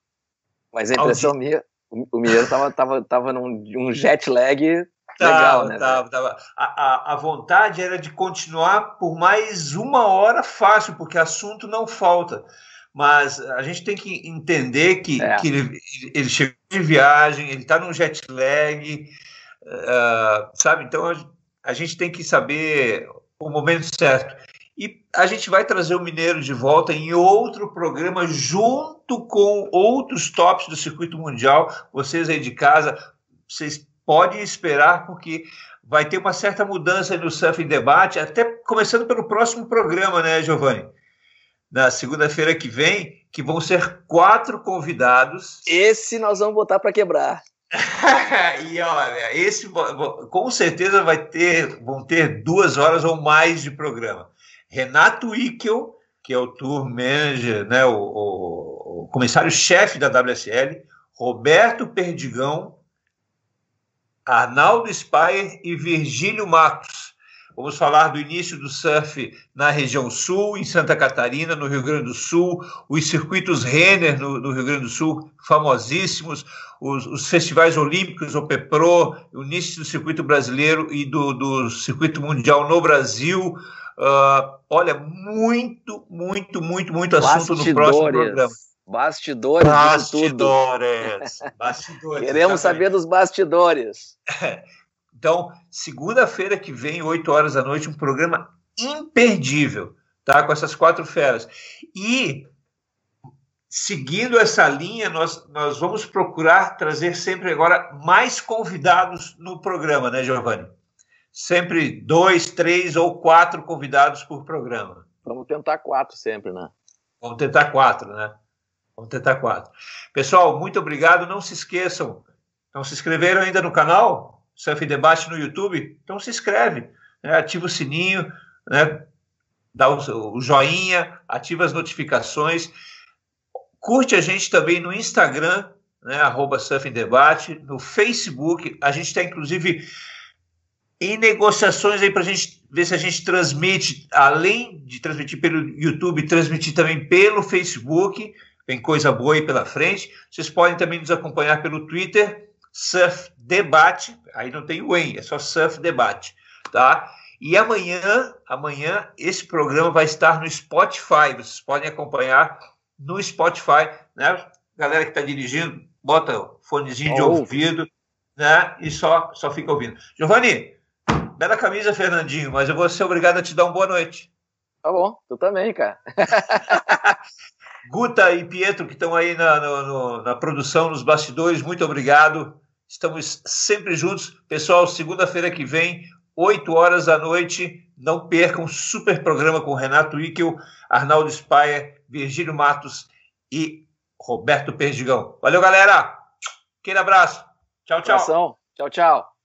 Speaker 2: mas a impressão minha, o Mineiro tava, tava, tava num um jet lag legal, né?
Speaker 1: Tava, tava. A, a, vontade era de continuar por mais uma hora fácil, porque assunto não falta mas a gente tem que entender que, é. que ele, ele, chegou de viagem, ele está num jet lag, uh, sabe? Então a, a, gente tem que saber o momento certo. E a gente vai trazer o Mineiro de volta em outro programa, junto com outros tops do circuito mundial. Vocês aí de casa, vocês podem esperar, porque vai ter uma certa mudança no Surf em Debate, até começando pelo próximo programa, né, Giovanni? na segunda-feira que vem, que vão ser quatro convidados.
Speaker 2: Esse nós vamos botar para quebrar.
Speaker 1: e olha, esse com certeza vai ter, vão ter duas horas ou mais de programa. Renato Ickel, que é o tour manager, né, o, o, o comissário-chefe da WSL, Roberto Perdigão, Arnaldo Spayer e Virgílio Matos Vamos falar do início do surf na região sul, em Santa Catarina, no Rio Grande do Sul, os circuitos Renner no, no Rio Grande do Sul, famosíssimos, os, os, festivais olímpicos, o PEPRO, o início do circuito brasileiro e do, do circuito mundial no Brasil. Uh, olha, muito, muito, muito, muito assunto no próximo programa.
Speaker 2: Bastidores,
Speaker 1: bastidores, bastidores.
Speaker 2: Queremos exatamente. saber dos bastidores.
Speaker 1: Então, segunda-feira que vem, 8 horas da noite, um programa imperdível, tá? Com essas quatro feras. E seguindo essa linha, nós, nós vamos procurar trazer sempre agora mais convidados no programa, né, Giovanni? Sempre dois, três ou quatro convidados por programa.
Speaker 2: Vamos tentar quatro sempre, né?
Speaker 1: Vamos tentar quatro, né? Vamos tentar quatro. Pessoal, muito obrigado. Não se esqueçam. Não se inscreveram ainda no canal? Surf Debate no YouTube, então se inscreve, né? ativa o sininho, né? dá o, joinha, ativa as notificações, curte a gente também no Instagram, né, arroba Surf Debate, no Facebook, a gente está inclusive em negociações aí para a gente ver se a gente transmite, além de transmitir pelo YouTube, transmitir também pelo Facebook, tem coisa boa aí pela frente. Vocês podem também nos acompanhar pelo Twitter, Surf Debate, aí não tem o em, é só Surf Debate, tá? E amanhã, amanhã esse programa vai estar no Spotify, vocês podem acompanhar no Spotify, né? Galera que está dirigindo, bota fonezinho de ouvido, né? E só, só fica ouvindo. Giovanni, bela camisa, Fernandinho, mas eu vou ser obrigado a te dar uma boa noite.
Speaker 2: Tá bom, tu também, cara.
Speaker 1: Guta e Pietro, que estão aí na, no, na produção, nos bastidores, muito obrigado. Estamos sempre juntos. Pessoal, segunda-feira que vem, 8 horas da noite, não percam super programa com Renato Ickel, Arnaldo Spaia, Virgílio Matos e Roberto Perdigão. Valeu, galera! Aquele abraço. Tchau, tchau.
Speaker 2: Tchau, tchau.